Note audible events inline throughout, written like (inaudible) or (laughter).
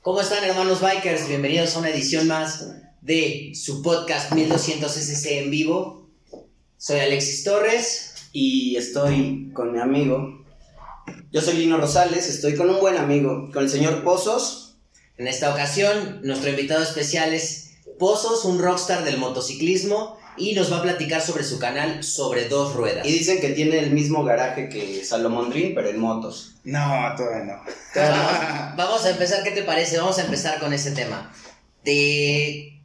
¿Cómo están hermanos bikers? Bienvenidos a una edición más de su podcast 1200 SC en vivo. Soy Alexis Torres. y estoy con mi amigo. Yo soy Lino Rosales, estoy con un buen amigo, con el señor Pozos. En esta ocasión, nuestro invitado especial es Pozos, un rockstar del motociclismo, y nos va a platicar sobre su canal sobre dos ruedas. Y dicen que tiene el mismo garaje que Salomón Dream, pero en motos. No, todavía no. (laughs) Vamos a empezar, ¿qué te parece? Vamos a empezar con ese tema. De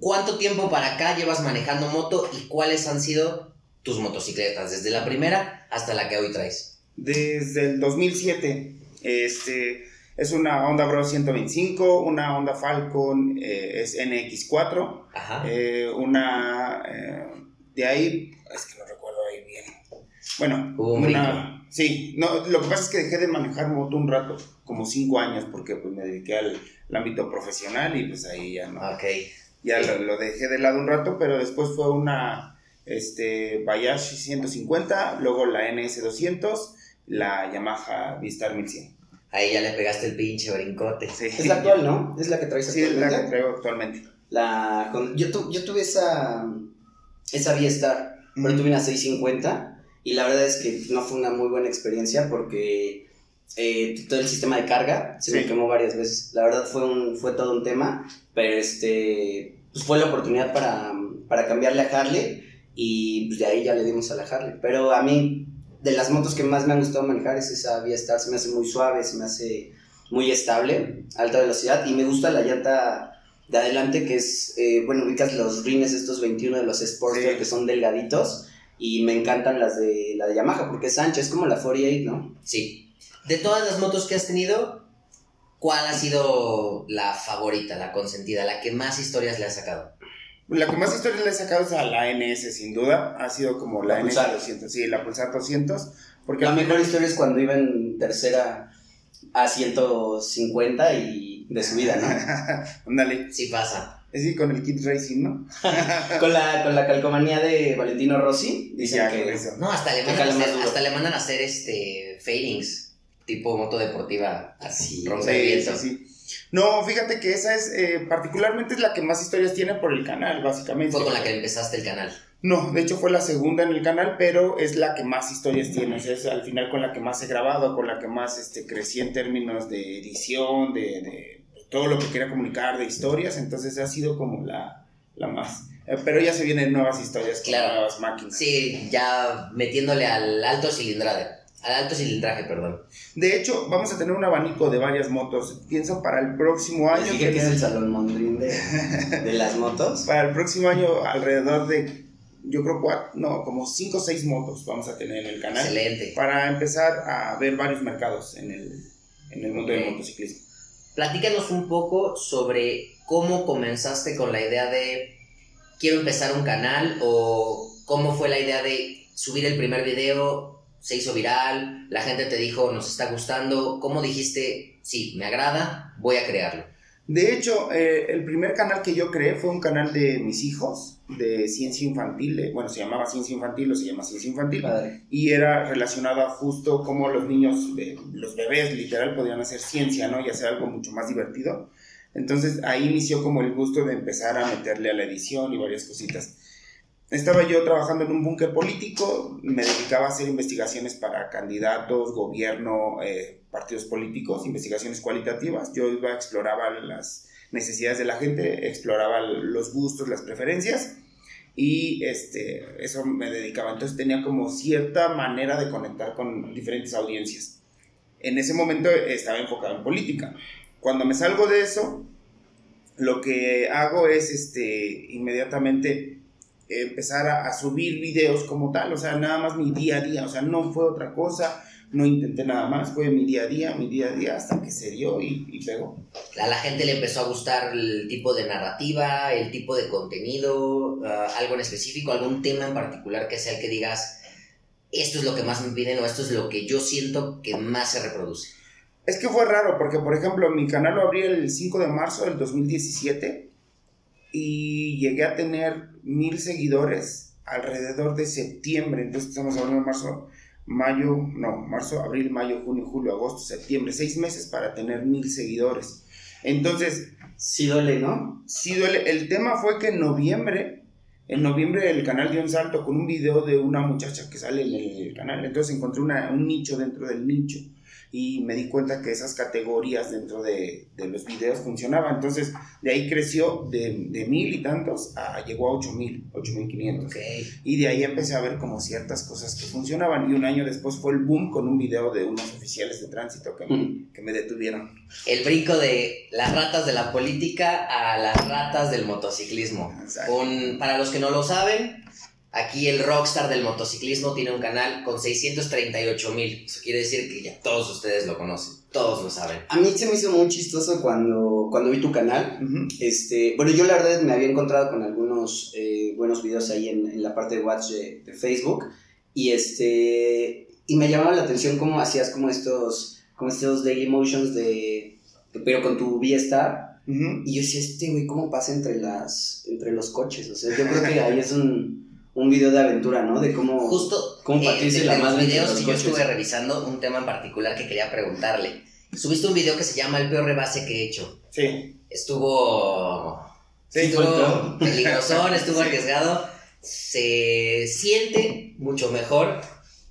cuánto tiempo para acá llevas manejando moto y cuáles han sido tus motocicletas, desde la primera hasta la que hoy traes. Desde el 2007, este, es una Honda Bros 125, una Honda Falcon eh, es NX4, Ajá. eh, una eh, de ahí, es que no recuerdo ahí bien. Bueno, Hubo un una, sí, no, lo que pasa es que dejé de manejar moto un rato, como cinco años, porque pues me dediqué al, al ámbito profesional y pues ahí ya no. Ok. ya lo, lo dejé de lado un rato, pero después fue una este, Bayashi 150, luego la NS200, la Yamaha Vistar 1100. Ahí ya le pegaste el pinche brincote. Sí, Es la actual, ¿no? Es la que traes Sí, es la que actualmente. traigo actualmente. La, con- yo, tu- yo tuve esa, esa V-Star, pero tuve una 650 y la verdad es que no fue una muy buena experiencia porque eh, todo el sistema de carga se me Sí. quemó varias veces. La verdad fue, un, fue todo un tema, pero este, pues fue la oportunidad para, para cambiarle a Harley y pues de ahí ya le dimos a la Harley. Pero a mí, de las motos que más me han gustado manejar es esa V-Star, se me hace muy suave, se me hace muy estable, alta velocidad y me gusta la llanta de adelante que es, eh, bueno, ubicas los rines estos 21 de los Sportster Sí. que son delgaditos y me encantan las de la de Yamaha porque es ancha, es como la 48, ¿no? Sí. De todas las motos que has tenido, ¿cuál ha sido la favorita, la consentida, la que más historias le has sacado? La que más historias le he sacado es a la NS, sin duda. Ha sido como la, La Pulsar. NS200. Sí, la Pulsar 200. Porque La mejor historia es cuando iba en tercera a 150 y de subida, ¿no? (laughs) Ándale. Sí pasa. Es decir, con el Kit Racing, ¿no? (laughs) con, la, con la calcomanía de Valentino Rossi, dicen Ya, que... eso. No, hasta le mandan, a jala más hacer, duro. hasta le mandan a hacer este fadings, tipo moto deportiva, así, Sí, romper Sí, sí, sí. No, fíjate que esa es, eh, particularmente es la que más historias tiene por el canal, básicamente. Fue con la que empezaste el canal. No, de hecho fue la segunda en el canal, pero es la que más historias tiene. O sea, es al final con la que más he grabado, con la que más este, crecí en términos de edición, de, de todo lo que quería comunicar, de historias. Entonces ha sido como la, la más. Eh, pero ya se vienen nuevas historias Claro. nuevas máquinas. Sí, ya metiéndole al alto cilindraje. Al alto cilindraje, perdón. De hecho, vamos a tener un abanico de varias motos. Pienso para el próximo año. Dije que es el salón mondrín de, de las motos. Para el próximo año, alrededor de, yo creo, cuatro, no, como cinco o seis motos vamos a tener en el canal. Excelente. Para empezar a ver varios mercados en el, en el mundo del motociclismo. Platícanos un poco sobre cómo comenzaste con la idea de quiero empezar un canal o cómo fue la idea de subir el primer video, se hizo viral, la gente te dijo nos está gustando, ¿cómo dijiste sí, me agrada, voy a crearlo? De hecho, eh, el primer canal que yo creé fue un canal de mis hijos, de ciencia infantil. eh, bueno, se llamaba ciencia infantil o se llama ciencia infantil. Padre. y era relacionado a justo cómo los niños, eh, los bebés literal podían hacer ciencia, ¿no? Y hacer algo mucho más divertido. Entonces ahí inició como el gusto de empezar a meterle a la edición y varias cositas. Estaba yo trabajando en un búnker político, me dedicaba a hacer investigaciones para candidatos, gobierno, eh, partidos políticos, investigaciones cualitativas. Yo iba, exploraba las necesidades de la gente, exploraba los gustos, las preferencias y este, eso me dedicaba. Entonces tenía como cierta manera de conectar con diferentes audiencias. En ese momento estaba enfocado en política. Cuando me salgo de eso, lo que hago es este, inmediatamente empezar a, a subir videos como tal, o sea, nada más mi día a día, o sea, no fue otra cosa, no intenté nada más, fue mi día a día, mi día a día, hasta que se dio y, y pegó. A la gente le empezó a gustar el tipo de narrativa, el tipo de contenido, ah, algo en específico, algún tema en particular que sea el que digas, esto es lo que más me piden o esto es lo que yo siento que más se reproduce. Es que fue raro, porque por ejemplo, mi canal lo abrí el 5 de marzo del 2017 y llegué a tener mil seguidores alrededor de septiembre, entonces estamos hablando de marzo, mayo, no, marzo, abril, mayo, junio, julio, agosto, septiembre, seis meses para tener mil seguidores. Entonces, Sí duele, ¿no? sí duele. El tema fue que en noviembre, en noviembre el canal dio un salto con un video de una muchacha que sale en el canal. Entonces encontré una- un nicho dentro del nicho y me di cuenta que esas categorías dentro de, de los videos funcionaban. Entonces de ahí creció de, de mil y tantos a llegó a ocho mil, ocho mil quinientos. Y de ahí empecé a ver como ciertas cosas que funcionaban. Y un año después fue el boom con un video de unos oficiales de tránsito que me, que me detuvieron. El brinco de las ratas de la política a las ratas del motociclismo. Un- para los que no lo saben, aquí el rockstar del motociclismo tiene un canal con 638 mil. Eso quiere decir que ya todos ustedes lo conocen, todos lo saben. A mí se me hizo muy chistoso cuando, cuando vi tu canal. Este, bueno, yo la verdad me había encontrado con algunos eh, buenos videos ahí en, en la parte de Watch de, de Facebook y este y me llamaba la atención cómo hacías como estos como estos daily motions de pero con tu V-Star y yo decía este güey cómo pasa entre las entre los coches, o sea, yo creo que ahí es un, un video de aventura, ¿no? De cómo Justo ¿Cómo eh, de, la de los videos que yo estuve revisando, un tema en particular que quería preguntarle. Subiste un video que se llama El peor rebase que he hecho. Sí. Estuvo Sí, estuvo peligrosón, (laughs) estuvo Sí. arriesgado. Se siente mucho mejor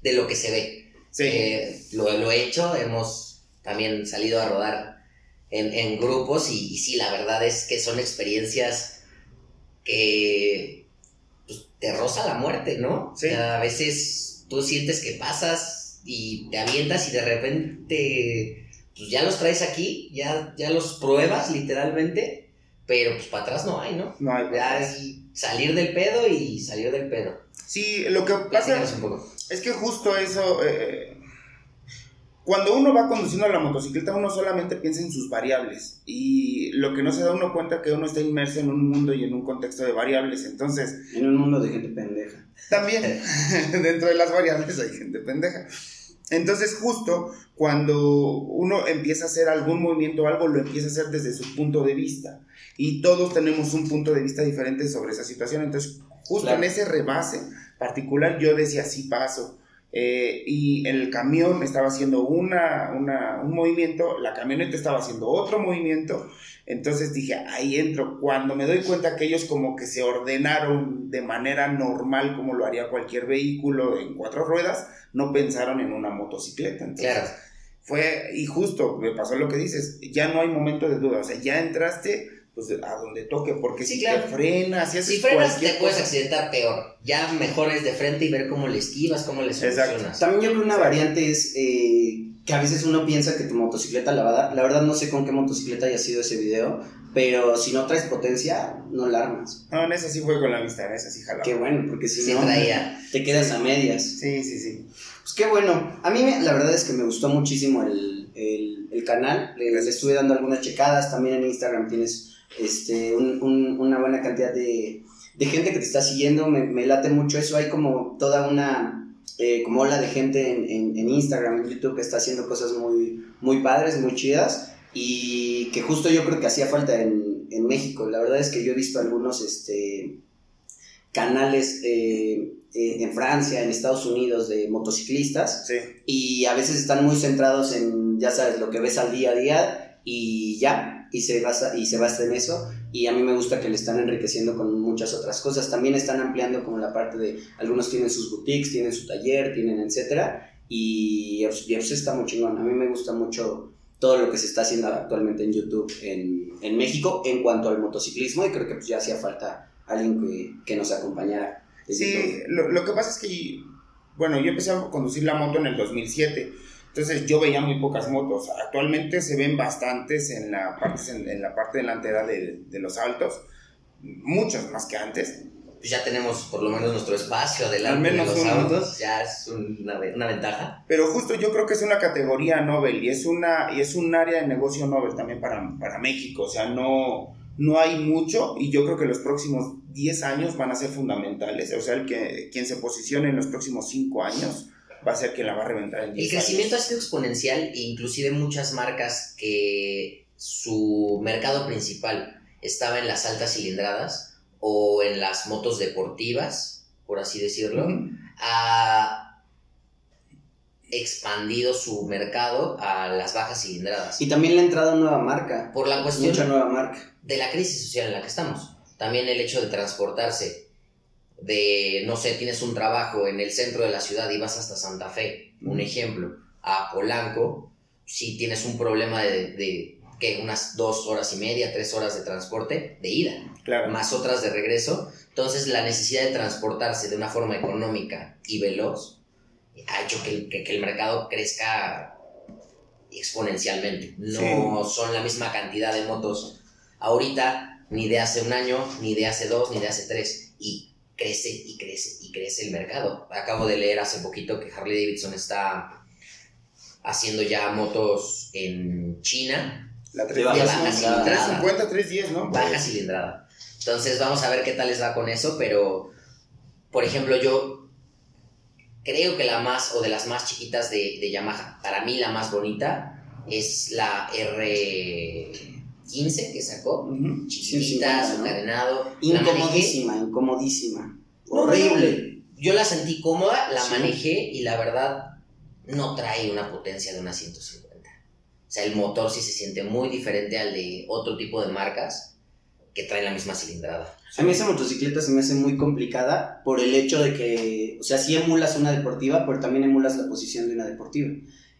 de lo que se ve. Sí. Eh, lo, lo he hecho, hemos también salido a rodar en, en grupos y, y sí, la verdad es que son experiencias que te roza la muerte, ¿no? Sí. O sea, a veces tú sientes que pasas y te avientas y de repente pues ya los traes aquí, ya, ya los pruebas literalmente, pero pues para atrás no hay, ¿no? no hay Ya es salir del pedo y salir del pedo. Sí, lo que pasa es que justo eso, eh, cuando uno va conduciendo la motocicleta, uno solamente piensa en sus variables y lo que no se da uno cuenta que uno está inmerso en un mundo y en un contexto de variables. Entonces, en un mundo de gente pendeja. también (laughs) dentro de las variables hay gente pendeja. Entonces, justo cuando uno empieza a hacer algún movimiento o algo, lo empieza a hacer desde su punto de vista. Y todos tenemos un punto de vista diferente sobre esa situación. Entonces, justo Claro. en ese rebase particular, yo decía, sí paso. Eh, y el camión estaba haciendo una, una- un movimiento, la camioneta estaba haciendo otro movimiento. Entonces dije, ahí entro. Cuando me doy cuenta que ellos como que se ordenaron de manera normal, como lo haría cualquier vehículo en cuatro ruedas, no pensaron en una motocicleta. Entonces, Claro. Fue, y justo, me pasó lo que dices, ya no hay momento de duda, o sea, ya entraste pues a donde toque, porque Sí, si claro. te frenas, si haces Si frenas te puedes cosa- accidentar peor. Ya mejor es de frente y ver cómo le esquivas, cómo le Exacto. solucionas. También yo creo una variante es eh, que a veces uno piensa que tu motocicleta la va a dar. La verdad no sé con qué motocicleta haya sido ese video, pero si no traes potencia, no la armas. No, en esa sí fue con la vista, en esa sí jalaba. Qué bueno, porque si Sí no, traía. te quedas a medias. Sí, sí, sí. Pues qué bueno. A mí me- la verdad es que me gustó muchísimo el, el- el canal. Le, le estuve dando algunas checadas. También en Instagram tienes este, un- un- una buena cantidad de, de gente que te está siguiendo. Me, me late mucho eso. Hay como toda una eh, como ola de gente en, en- en Instagram, en YouTube que está haciendo cosas muy, muy padres, muy chidas. Y que justo yo creo que hacía falta en, en México. La verdad es que yo he visto algunos este, canales eh, eh, en Francia, en Estados Unidos de motociclistas Sí, y a veces están muy centrados en, ya sabes, lo que ves al día a día y ya, y se basa, y se basa en eso. Y a mí me gusta que le están enriqueciendo con muchas otras cosas. También están ampliando como la parte de, algunos tienen sus boutiques, tienen su taller, tienen etcétera. Y, pues, y eso está muy chingón. A mí me gusta mucho todo lo que se está haciendo actualmente en YouTube en, en México en cuanto al motociclismo y creo que pues ya hacía falta alguien que, que nos acompañara. sí lo, lo que pasa es que, bueno, yo empecé a conducir la moto en el 2007, entonces yo veía muy pocas motos. Actualmente se ven bastantes en la parte, en, en la parte delantera de, de los altos, muchas más que antes. Pues ya tenemos por lo menos nuestro espacio delante Al menos de los uno. autos. Ya es una, una ventaja. Pero justo yo creo que es una categoría Nobel y es, una, y es un área de negocio Nobel también para, para México. O sea, no, no hay mucho y yo creo que los próximos 10 años van a ser fundamentales. O sea, el que, quien se posicione en los próximos 5 años va a ser quien la va a reventar en 10 El crecimiento ha sido exponencial e inclusive muchas marcas que su mercado principal estaba en las altas cilindradas o en las motos deportivas, por así decirlo, ah, expandido su mercado a las bajas cilindradas. Y también le ha entrado nueva marca. Por la cuestión Mucha nueva marca. de la crisis social en la que estamos. También el hecho de transportarse, de, no sé, tienes un trabajo en el centro de la ciudad y vas hasta Santa Fe, un ejemplo, a Polanco, si tienes un problema de, de que unas dos horas y media, tres horas de transporte de ida, Claro. más otras de regreso, entonces la necesidad de transportarse de una forma económica y veloz ha hecho que que el mercado crezca exponencialmente. No son la misma cantidad de motos ahorita, ni de hace un año, ni de hace dos, ni de hace tres. Y crece y crece y crece el mercado. Acabo de leer hace poquito que Harley Davidson está haciendo ya motos en China, La De baja 310, baja cilindrada. 350, 310, ¿no? baja cilindrada. Entonces vamos a ver qué tal les va con eso, pero por ejemplo yo creo que la más o de las más chiquitas de, de Yamaha, para mí la más bonita es la R15 que sacó, Ujú. chiquita, 150, su ¿no? Incomodísima, incomodísima. Horrible. Yo la sentí cómoda, la Sí. manejé y la verdad no trae una potencia de una 150. O sea, el motor sí se siente muy diferente al de otro tipo de marcas que traen la misma cilindrada. A mí esa motocicleta se me hace muy complicada por el hecho de que, o sea, sí emulas una deportiva, pero también emulas la posición de una deportiva.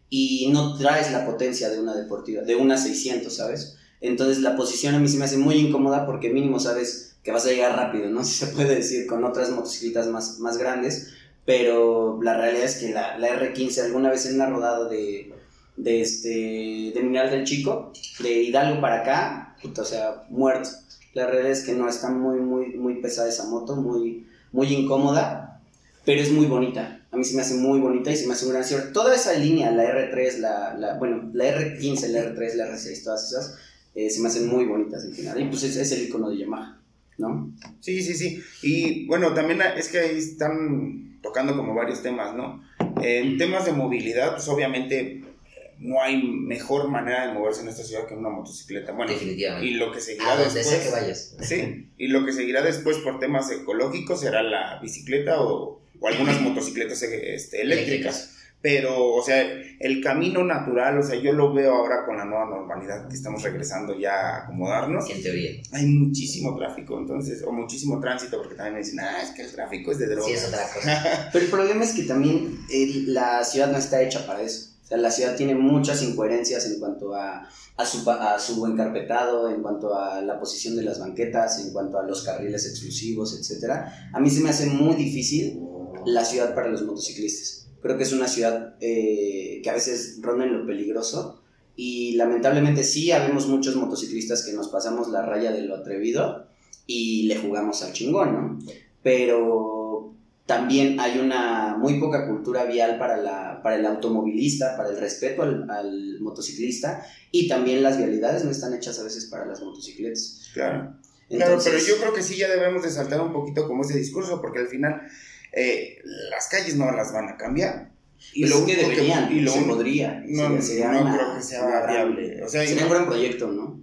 Y no traes la potencia de una deportiva, de una 600, ¿sabes? Entonces la posición a mí se me hace muy incómoda porque mínimo sabes que vas a llegar rápido, ¿no? Si (laughs) se puede decir con otras motocicletas más, más grandes, pero la realidad es que la, la R15 alguna vez en una rodada de, de, este, de Mineral del Chico, de Hidalgo para acá, puta, o sea, muerto. La realidad es que no, está muy, muy, muy pesada esa moto, muy, muy incómoda, pero es muy bonita. A mí se me hace muy bonita y se me hace un gran cierre. Toda esa línea, la R3, la, la, bueno, la R15, la R3, la R6, todas esas, eh, se me hacen muy bonitas en final. Y pues es, es el icono de Yamaha, ¿no? Sí, sí, sí. Y bueno, también es que ahí están tocando como varios temas, ¿no? En temas de movilidad, pues obviamente no hay mejor manera de moverse en esta ciudad que en una motocicleta. Bueno, Definitivamente. y lo que seguirá A donde después. sea que vayas. Sí, y lo que seguirá después por temas ecológicos será la bicicleta o, o algunas (laughs) motocicletas este, eléctricas. Pero, o sea, el camino natural, o sea, yo lo veo ahora con la nueva normalidad que estamos regresando ya a acomodarnos. En teoría. Hay muchísimo tráfico, entonces, o muchísimo tránsito, porque también me dicen, ah, es que el tráfico es de drogas. Sí, es otra cosa. (laughs) Pero el problema es que también la ciudad no está hecha para eso. O sea, la ciudad tiene muchas incoherencias en cuanto a, a, su, pa- a su encarpetado, en cuanto a la posición de las banquetas, en cuanto a los carriles exclusivos, etc. A mí se me hace muy difícil la ciudad para los motociclistas. Creo que es una ciudad eh, que a veces ronda en lo peligroso y lamentablemente sí habemos muchos motociclistas que nos pasamos la raya de lo atrevido y le jugamos al chingón, ¿no? Pero también hay una muy poca cultura vial para, la, para el automovilista, para el respeto al, al motociclista y también las vialidades no están hechas a veces para las motocicletas. Claro. Claro, pero yo creo que sí ya debemos de saltar un poquito como ese discurso, porque al final eh, las calles no las van a cambiar. y lo único que deberían, y lo se podría. No, sería- sería no creo que sea viable. O sea, sería un gran proyecto, ¿no?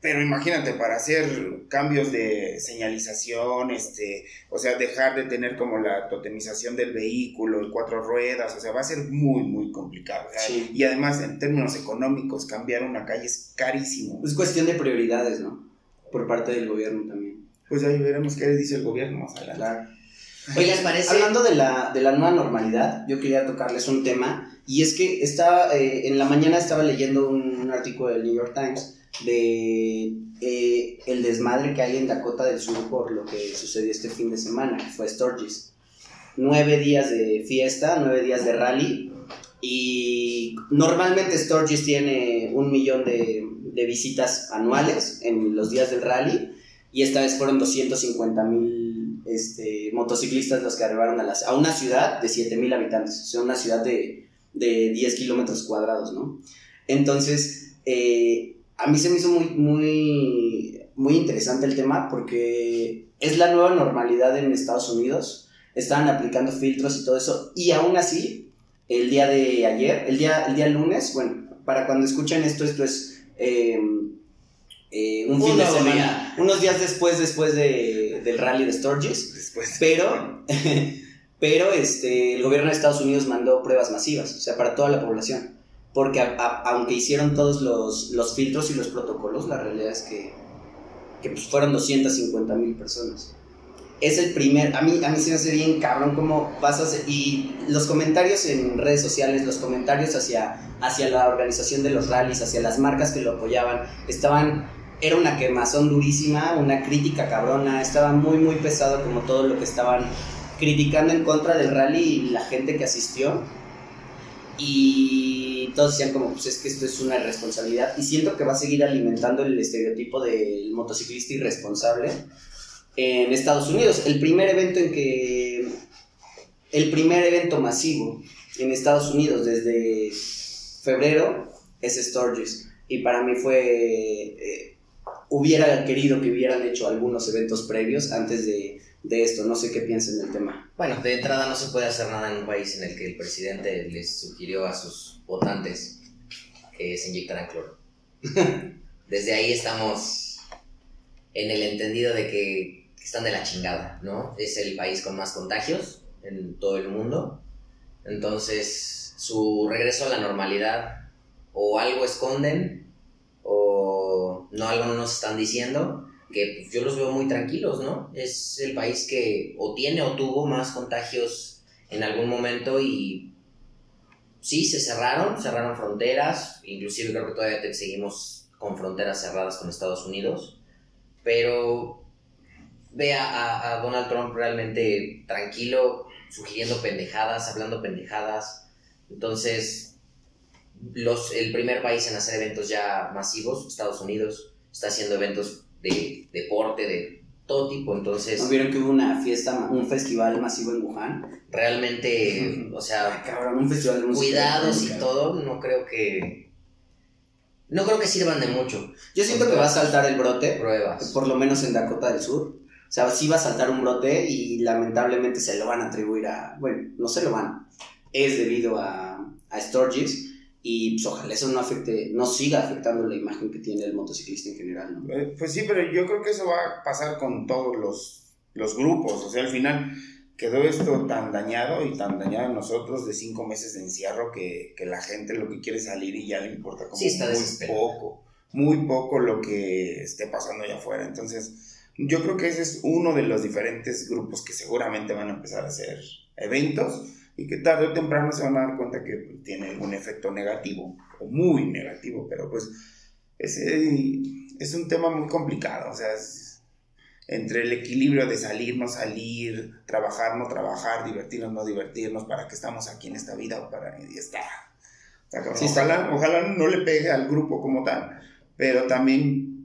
Pero imagínate, para hacer cambios de señalización, este, o sea, dejar de tener como la totemización del vehículo y cuatro ruedas, o sea, va a ser muy, muy complicado. Sí. Y además, en términos económicos, cambiar una calle es carísimo. Es cuestión de prioridades, ¿no? Por parte del gobierno también. Pues ahí veremos qué dice el gobierno más adelante. Claro. Oye, ¿les parece? Hablando de la, de la nueva normalidad, yo quería tocarles un tema, y es que estaba, eh, en la mañana estaba leyendo un, un artículo del New York Times de eh, el desmadre que hay en Dakota del Sur por lo que sucedió este fin de semana, que fue Sturgis. Nueve días de fiesta, nueve días de rally, y normalmente Sturgis tiene un millón de, de visitas anuales en los días del rally, y esta vez fueron 250 mil este, motociclistas los que arribaron a, las- a una ciudad de 7 mil habitantes, o sea, una ciudad de, de 10 kilómetros cuadrados, ¿no? Entonces, eh, a mí se me hizo muy, muy, muy interesante el tema porque es la nueva normalidad en Estados Unidos, estaban aplicando filtros y todo eso, y aún así, el día de ayer, el día, el día lunes, bueno, para cuando escuchen esto, esto es... eh, eh, un fin de semana, día. unos días después, después de, del rally de Sturgis, Después. pero (laughs) pero este, el gobierno de Estados Unidos mandó pruebas masivas, o sea, para toda la población. Porque aunque hicieron todos los, los, filtros y los protocolos, la realidad es que, que pues, fueron 250 mil personas. Es el primer, a mí, a mí se me hace bien cabrón cómo vas a hacer, y los comentarios en redes sociales, los comentarios hacia, hacia la organización de los rallies, hacia las marcas que lo apoyaban, estaban era una quemazón durísima, una crítica cabrona, estaba muy muy pesado como todo lo que estaban criticando en contra del rally y la gente que asistió. Y todos decían como, pues es que esto es una irresponsabilidad. Y siento que va a seguir alimentando el estereotipo del motociclista irresponsable en Estados Unidos. El primer evento en que... El primer evento masivo en Estados Unidos desde febrero es Sturgis. Y para mí fue... Eh, hubiera querido que hubieran hecho algunos eventos previos antes de de esto. No sé qué piensen del tema. Bueno, de entrada no se puede hacer nada en un país en el que el presidente les sugirió a sus votantes que se inyectaran cloro. (laughs) Desde ahí estamos en el entendido de que están de la chingada, ¿no? Es el país con más contagios en todo el mundo. Entonces, su regreso a la normalidad o algo esconden no algo no nos están diciendo que pues, yo los veo muy tranquilos, ¿no? Es el país que o tiene o tuvo más contagios en algún momento y sí, se cerraron, cerraron fronteras, inclusive creo que todavía seguimos con fronteras cerradas con Estados Unidos, pero ve a, a, Donald Trump realmente tranquilo, sugiriendo pendejadas, hablando pendejadas, entonces los, el primer país en hacer eventos ya masivos, Estados Unidos, está haciendo eventos de deporte, de todo tipo, entonces... ¿No vieron que hubo una fiesta, un festival masivo en Wuhan? Realmente, (laughs) o sea... cabrón, un festival de Cuidados y todo, no creo que... No creo que sirvan de mucho. Yo siento que va a saltar el brote. Pruebas. Por lo menos en Dakota del Sur. O sea, sí va a saltar un brote y lamentablemente se lo van a atribuir a... Bueno, no se lo van. Es debido a, a Sturgis y pues ojalá eso no afecte, no siga afectando la imagen que tiene el motociclista en general, ¿no? Eh, pues sí, pero yo creo que eso va a pasar con todos los, los grupos, o sea, al final quedó esto tan dañado y tan dañado a nosotros de cinco meses de encierro que, que la gente lo que quiere salir y ya le importa como muy poco, muy poco lo que esté pasando allá afuera, entonces yo creo que ese es uno de los diferentes grupos que seguramente van a empezar a hacer eventos y que tarde o temprano se van a dar cuenta que pues, tiene algún efecto negativo o muy negativo, pero pues es, es un tema muy complicado, o sea, entre el equilibrio de salir, no salir, trabajar, no trabajar, divertirnos, no divertirnos, para que estamos aquí en esta vida o para y está. ojalá, ojalá no le pegue al grupo como tal, pero también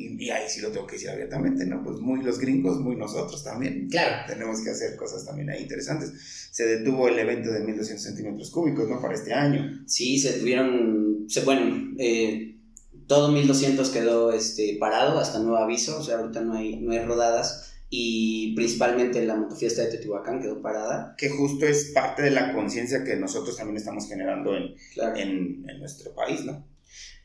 y, ahí sí lo tengo que decir abiertamente, ¿no? Pues muy los gringos, muy nosotros también. Claro. Tenemos que hacer cosas también ahí interesantes. Se detuvo el evento de 1200 centímetros cúbicos, ¿no? Para este año. Sí, se tuvieron, se, bueno, eh, todo 1200 quedó este, parado hasta nuevo aviso, o sea, ahorita no hay, no hay rodadas. Y principalmente la motofiesta de Teotihuacán quedó parada. Que justo es parte de la conciencia que nosotros también estamos generando en, en, en nuestro país, ¿no?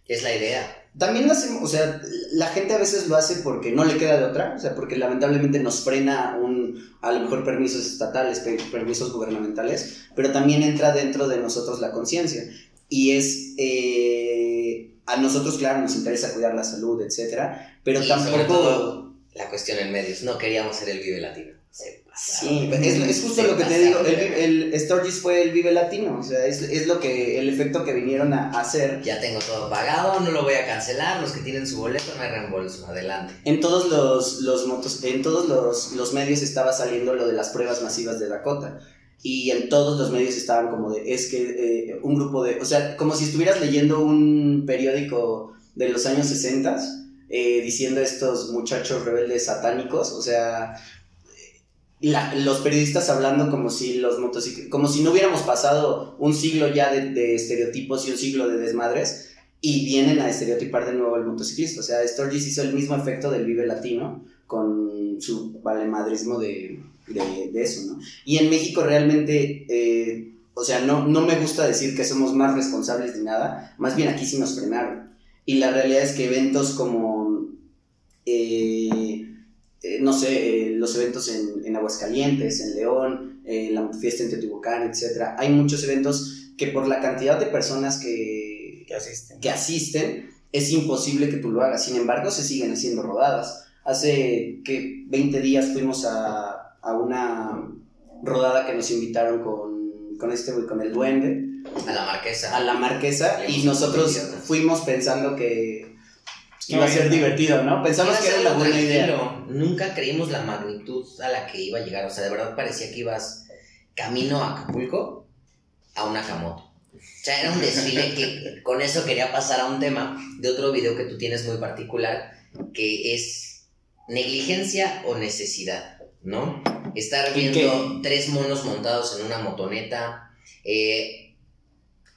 Es la idea. También lo hacemos, o sea, la gente a veces lo hace porque no le queda de otra, o sea, porque lamentablemente nos frena un, a lo mejor permisos estatales, permisos gubernamentales, pero también entra dentro de nosotros la conciencia. Y es, eh, a nosotros, claro, nos interesa cuidar la salud, etcétera, pero tampoco... la cuestión en medios, no queríamos ser el Vive Latino. Sí, es, justo lo que te digo, el, el Sturgis fue el Vive Latino, o sea, es, es, lo que, el efecto que vinieron a hacer. Ya tengo todo pagado, no lo voy a cancelar, los que tienen su boleto hay reembolso, adelante. En todos los, los motos, en todos los, los medios estaba saliendo lo de las pruebas masivas de Dakota, y en todos los medios estaban como de, es que eh, un grupo de, o sea, como si estuvieras leyendo un periódico de los años 60 eh, diciendo estos muchachos rebeldes satánicos, o sea, los periodistas hablando como si los como si no hubiéramos pasado un siglo ya de, estereotipos y un siglo de desmadres y vienen a estereotipar de nuevo el motociclista. O sea, Sturgis hizo el mismo efecto del Vive Latino con su valemadrismo de, de, eso, ¿no? Y en México realmente, eh, o sea, no, no me gusta decir que somos más responsables de nada, más bien aquí sí nos frenaron. Y la realidad es que eventos como... Eh, eh, no sé, eh, los eventos en, en, Aguascalientes, en León, eh, la fiesta en Teotihuacán, etc. Hay muchos eventos que por la cantidad de personas que, Que asisten. que asisten, es imposible que tú lo hagas. Sin embargo, se siguen haciendo rodadas. Hace que 20 días fuimos a, a una rodada que nos invitaron con, con este güey, con el duende, A la marquesa. a la marquesa, y nosotros fuimos pensando que iba a ser divertido, ¿no? Pensamos que era una buena idea. Nunca creímos la magnitud a la que iba a llegar. O sea, de verdad parecía que ibas camino a Acapulco a una camoto. O sea, era un desfile que con eso quería pasar a un tema de otro video que tú tienes muy particular, que es negligencia o necesidad, ¿no? Estar ¿Y viendo tres monos montados en una motoneta, eh,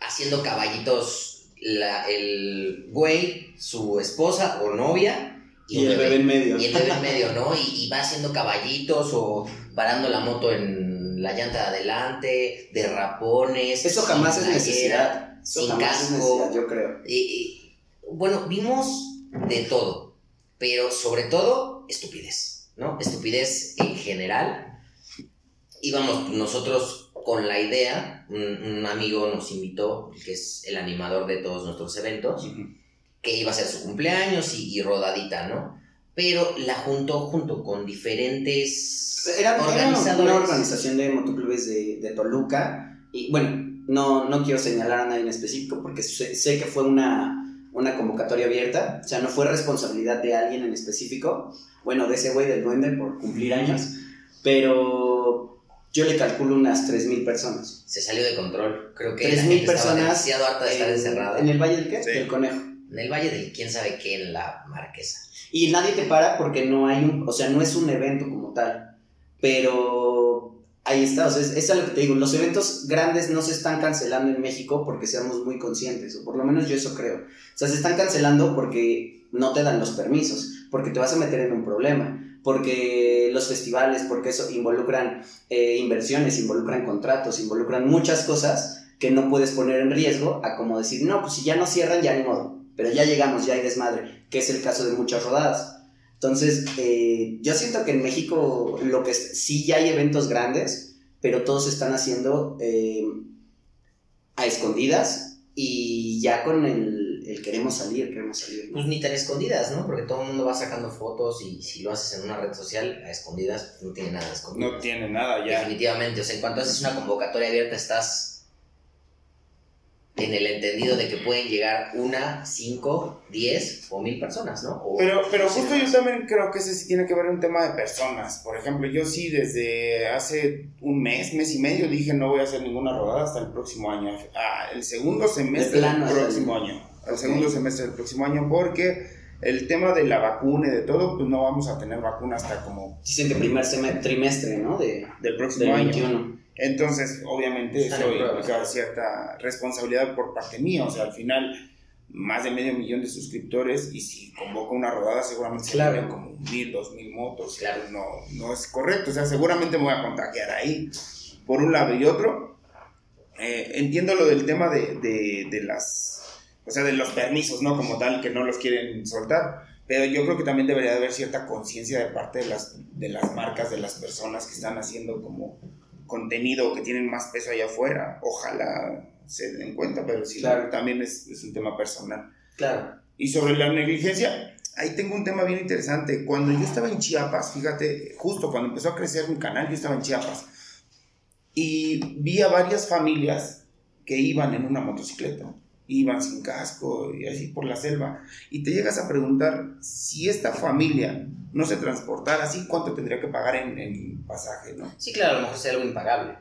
haciendo caballitos la- el güey, su esposa o novia Y el bebé en medio. y el bebé en medio, ¿no? Y, y va haciendo caballitos o parando la moto en la llanta de adelante, derrapones. Eso jamás es necesidad. Eso sin jamás casco. yo creo. Y, bueno, vimos de todo, pero sobre todo estupidez, ¿no? Estupidez en general. Íbamos nosotros con la idea, un, un amigo nos invitó, que es el animador de todos nuestros eventos, que iba a ser su cumpleaños y, y rodadita, ¿no? Pero la juntó junto con diferentes Era, era organizadores. una organización de motoclubes de, de Toluca. Y bueno, no, no quiero señalar a nadie en específico porque sé, sé que fue una, una convocatoria abierta. O sea, no fue responsabilidad de alguien en específico. Bueno, de ese güey del duende por cumplir años. Pero yo le calculo unas 3.000 personas. Se salió de control. Creo que 3.000 la gente estaba personas demasiado harta de estar en, encerrada. ¿En el Valle del qué? Sí. Del Conejo. En el valle del quién sabe qué, en la marquesa. Y nadie te para porque no hay un, o sea, no es un evento como tal. Pero ahí está, o sea, es, es a lo que te digo, los eventos grandes no se están cancelando en México porque seamos muy conscientes, o por lo menos yo eso creo. O sea, se están cancelando porque no te dan los permisos, porque te vas a meter en un problema, porque los festivales, porque eso involucran eh, inversiones, involucran contratos, involucran muchas cosas que no puedes poner en riesgo a como decir, no, pues si ya no cierran, ya ni modo, pero ya llegamos, ya hay desmadre, que es el caso de muchas rodadas. Entonces, eh, yo siento que en México lo que sí ya hay eventos grandes, pero todos se están haciendo eh, a escondidas y ya con el, el queremos salir, queremos salir. ¿no? Pues ni tan escondidas, ¿no? Porque todo el mundo va sacando fotos y si lo haces en una red social a escondidas, pues no tiene nada de escondido. No tiene nada ya. Definitivamente, o sea, en cuanto haces una convocatoria abierta estás en el entendido de que pueden llegar una, cinco, diez o mil personas, ¿no? O- Pero, pero justo más. yo también creo que ese sí tiene que ver un tema de personas. Por ejemplo, yo sí desde hace un mes, mes y medio dije no voy a hacer ninguna rodada hasta el próximo año. Ah, el segundo semestre del próximo año. El Ok. segundo semestre del próximo año porque el tema de la vacuna y de todo, pues no vamos a tener vacuna hasta como Dicen que primer sem- trimestre, ¿no? De, del próximo del año. 21. Entonces, obviamente, eso implica cierta responsabilidad por parte mía. O sea, al final, más de medio millón de suscriptores y si convoco una rodada, seguramente se Claro. vienen como mil, dos mil motos. Claro. No, no es correcto. O sea, seguramente me voy a contagiar ahí. Por un lado y otro, eh, entiendo lo del tema de, de, de las. O sea, de los permisos, ¿no? Como tal, que no los quieren soltar. Pero yo creo que también debería de haber cierta conciencia de parte de las, de las marcas, de las personas que están haciendo como contenido que tienen más peso allá afuera. Ojalá se den cuenta, pero sí, Claro. también es, es un tema personal. Claro. Y sobre la negligencia, ahí tengo un tema bien interesante. Cuando yo estaba en Chiapas, fíjate, justo cuando empezó a crecer mi canal, yo estaba en Chiapas. Y vi a varias familias que iban en una motocicleta, iban sin casco y así por la selva. Y te llegas a preguntar si esta familia no se transportara así, ¿cuánto tendría que pagar en, en pasaje, no? Sí, claro, a lo mejor es algo impagable.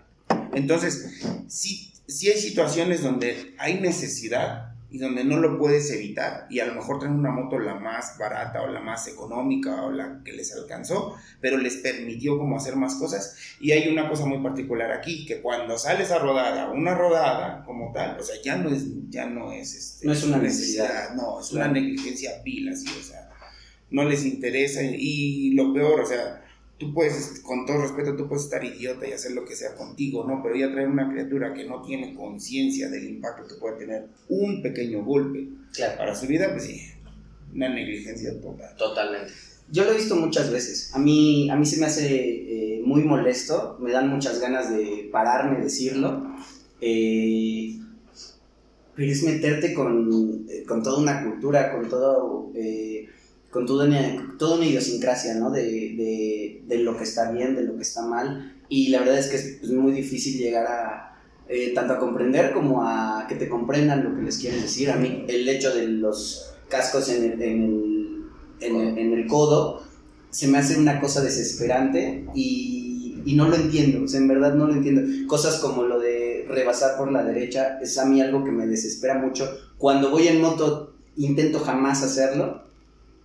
Entonces, sí, sí hay situaciones donde hay necesidad y donde no lo puedes evitar y a lo mejor traen una moto la más barata o la más económica o la que les alcanzó, pero les permitió como hacer más cosas y hay una cosa muy particular aquí, que cuando sales a rodada, una rodada como tal, o sea, ya no es, ya no es, este, No es una necesidad. no, es Claro. una negligencia pila, sí, o sea, no les interesa y lo peor, o sea, tú puedes, con todo respeto, tú puedes estar idiota y hacer lo que sea contigo, ¿no? Pero ya traer una criatura que no tiene conciencia del impacto que puede tener un pequeño golpe Claro, para su vida, pues sí, una negligencia total. totalmente. Yo lo he visto muchas veces. A mí, a mí se me hace eh, muy molesto, me dan muchas ganas de pararme, decirlo. Eh, pero es meterte con, eh, con, toda una cultura, con todo... con toda una, toda una idiosincrasia, ¿no? De, de, de, lo que está bien, de lo que está mal. Y la verdad es que es muy difícil llegar a, tanto a comprender como a que te comprendan lo que les quieres decir. A mí el hecho de los cascos en el, en el, en el, codo se me hace una cosa desesperante y, y, no lo entiendo, o sea, en verdad no lo entiendo. Cosas como lo de rebasar por la derecha es a mí algo que me desespera mucho. Cuando voy en moto intento jamás hacerlo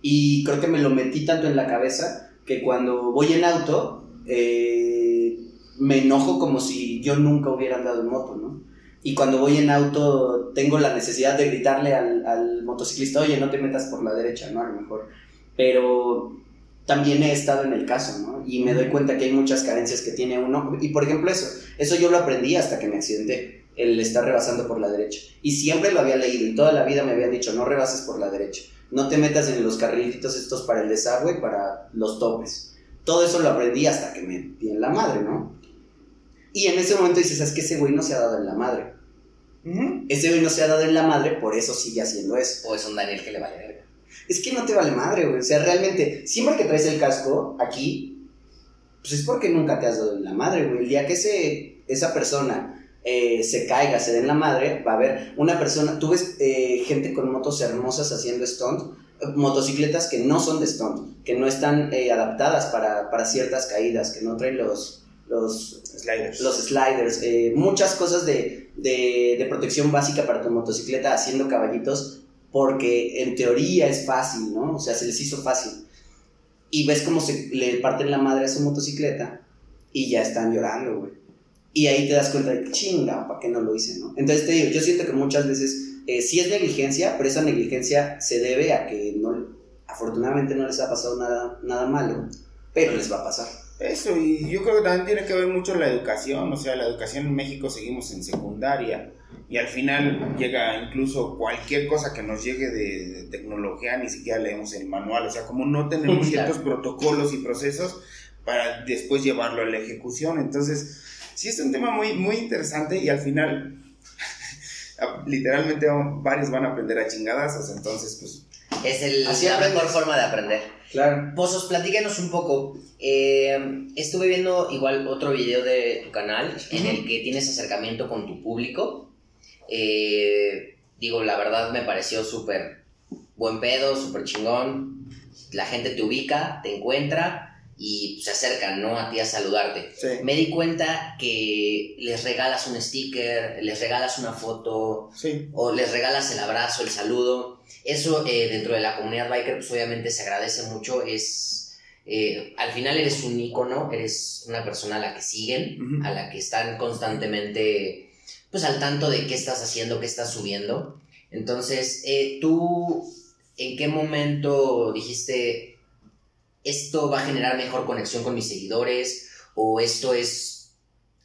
y creo que me lo metí tanto en la cabeza que cuando voy en auto eh, me enojo como si yo nunca hubiera andado en moto, ¿no? y cuando voy en auto tengo la necesidad de gritarle al, al, motociclista, oye, no te metas por la derecha, ¿no? A lo mejor. Pero también he estado en el caso, ¿no? Y me doy cuenta que hay muchas carencias que tiene uno. Y por ejemplo eso, eso yo lo aprendí hasta que me accidenté, el estar rebasando por la derecha. Y siempre lo había leído y toda la vida me habían dicho, no rebases por la derecha, no te metas en los carrilitos estos para el desagüe, para los topes. Todo eso lo aprendí hasta que me di en la madre, ¿no? Y en ese momento dices, es que ese güey no se ha dado en la madre. Ese güey no se ha dado en la madre, por eso sigue haciendo eso. O es un Daniel que le vale verga. Es que no te vale madre, güey. O sea, realmente, siempre que traes el casco aquí, pues es porque nunca te has dado en la madre, güey. El día que ese, esa persona eh, se caiga, se dé en la madre, va a haber una persona. Tú ves eh, gente con motos hermosas haciendo stunt, motocicletas que no son de stunt, que no están eh, adaptadas para, para ciertas caídas, que no traen los los sliders, los sliders muchas cosas de, de, de, protección básica para tu motocicleta haciendo caballitos, porque en teoría es fácil, ¿no? O sea, se les hizo fácil. Y ves cómo se le parten la madre a su motocicleta y ya están llorando, güey. Y ahí te das cuenta de que chinga, ¿para qué no lo hice, no? Entonces te digo, yo siento que muchas veces eh, sí es negligencia, pero esa negligencia se debe a que no, afortunadamente no les ha pasado nada, nada malo, pero les va a pasar. Eso, y yo creo que también tiene que ver mucho la educación, o sea, la educación en México seguimos en secundaria y al final llega incluso cualquier cosa que nos llegue de, tecnología, ni siquiera leemos el manual, o sea, como no tenemos ciertos protocolos y procesos para después llevarlo a la ejecución, entonces, sí es un tema muy, muy interesante y al final, (laughs) literalmente varios van a aprender a chingadas, entonces, pues es el, la mejor forma de aprender. Claro. Pozos, platícanos un poco. Eh, estuve viendo igual otro video de tu canal en el que tienes acercamiento con tu público. Eh, digo, la verdad me pareció súper buen pedo, súper chingón. La gente te ubica, te encuentra y se acercan, ¿no? A ti a saludarte. Me di cuenta que les regalas un sticker, les regalas una foto, o les regalas el abrazo, el saludo. Eso eh, dentro de la comunidad biker, pues obviamente se agradece mucho. Es, eh, al final eres un ícono, eres una persona a la que siguen, a la que están constantemente, pues al tanto de qué estás haciendo, qué estás subiendo. Entonces, eh, tú, ¿en qué momento dijiste, esto va a generar mejor conexión con mis seguidores o esto es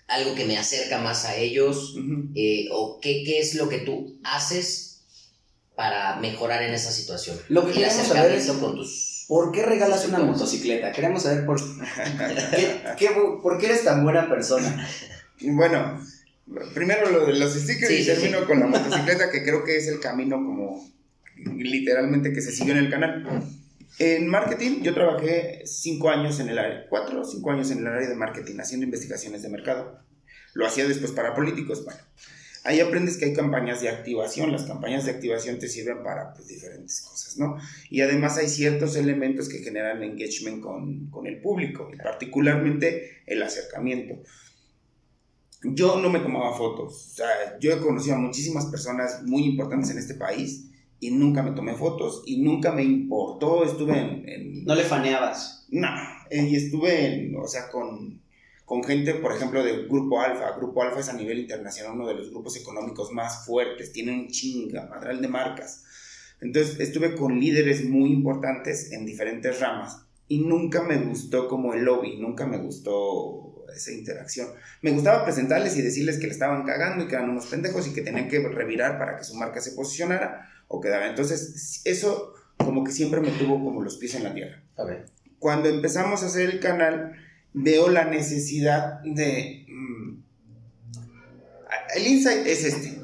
algo que me acerca más a ellos eh, o qué, qué, es lo que tú haces para mejorar en esa situación. Lo que queremos saber es con tus... ¿Por qué regalas una motocicleta? Queremos saber por (laughs) qué, por qué eres tan buena persona. Bueno, primero lo de los stickers y termino con la motocicleta que creo que es el camino como literalmente que se sigue en el canal. En marketing, yo trabajé cinco años en el área, cuatro o cinco años en el área de marketing, haciendo investigaciones de mercado. Lo hacía después para políticos. Bueno, ahí aprendes que hay campañas de activación. Las campañas de activación te sirven para pues, diferentes cosas, ¿no? Y además hay ciertos elementos que generan engagement con, con el público, particularmente el acercamiento. Yo no me tomaba fotos. O sea, yo he conocido a muchísimas personas muy importantes en este país y nunca me tomé fotos y nunca me importó, estuve en... ¿No le faneabas? No, eh, y estuve en, o sea, con, con gente, por ejemplo, del Grupo Alfa. Grupo Alfa es a nivel internacional uno de los grupos económicos más fuertes, tiene un chinga, madral de marcas. Entonces estuve con líderes muy importantes en diferentes ramas y nunca me gustó como el lobby, nunca me gustó esa interacción. Me gustaba presentarles y decirles que le estaban cagando y que eran unos pendejos y que tenían que revirar para que su marca se posicionara o quedaba. Entonces, eso como que siempre me tuvo como los pies en la tierra. A ver. Cuando empezamos a hacer el canal, veo la necesidad de... mm, el insight es este.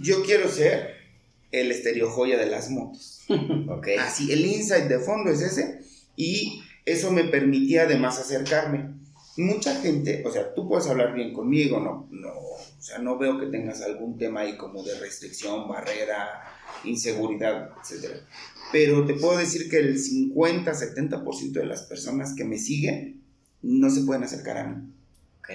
Yo quiero ser el estereo joya de las motos. (laughs) Ok. Así, el insight de fondo es ese. Y eso me permitía además acercarme. Mucha gente, o sea, tú puedes hablar bien conmigo, no, no, o sea, no veo que tengas algún tema ahí como de restricción, barrera, inseguridad, etc. Pero te puedo decir que el 50-70% de las personas que me siguen no se pueden acercar a mí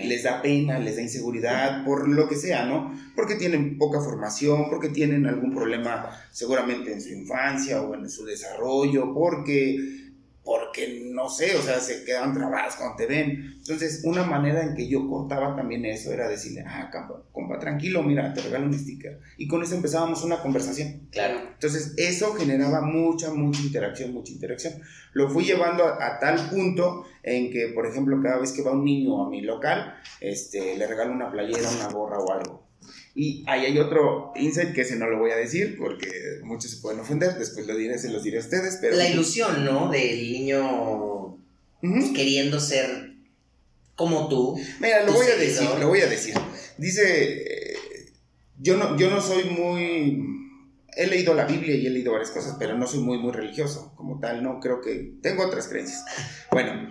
les da pena, les da inseguridad, por lo que sea, ¿no? Porque tienen poca formación, porque tienen algún problema seguramente en su infancia o en su desarrollo, porque, porque no sé, o sea, se quedan trabados cuando te ven. Entonces, una manera en que yo cortaba también eso era decirle, ah, compa, compa, tranquilo, mira, te regalo un sticker. Y con eso empezábamos una conversación. Claro. Entonces, eso generaba mucha, mucha interacción, mucha interacción. Lo fui llevando a, a tal punto en que, por ejemplo, cada vez que va un niño a mi local, este, le regalo una playera, una gorra o algo. Y ahí hay otro insight que ese no lo voy a decir porque muchos se pueden ofender, después lo diré, se los diré a ustedes, pero... La ilusión, ¿no? Del niño queriendo ser como tú. Mira, lo voy a decir, lo voy a decir. Dice, eh, yo no, yo no soy muy... He leído la Biblia y he leído varias cosas, pero no soy muy, muy religioso como tal, no creo que... Tengo otras creencias. Bueno,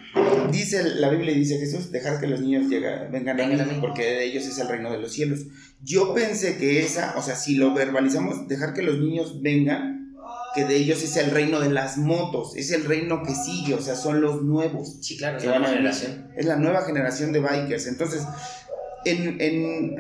dice la Biblia y dice Jesús, dejar que los niños llega- vengan a mí, porque de ellos es el reino de los cielos. Yo pensé que esa, o sea, si lo verbalizamos, dejar que los niños vengan, que de ellos es el reino de las motos, es el reino que sigue, o sea, son los nuevos Sí, claro, es la nueva generación. Es la nueva generación de bikers. Entonces, en, en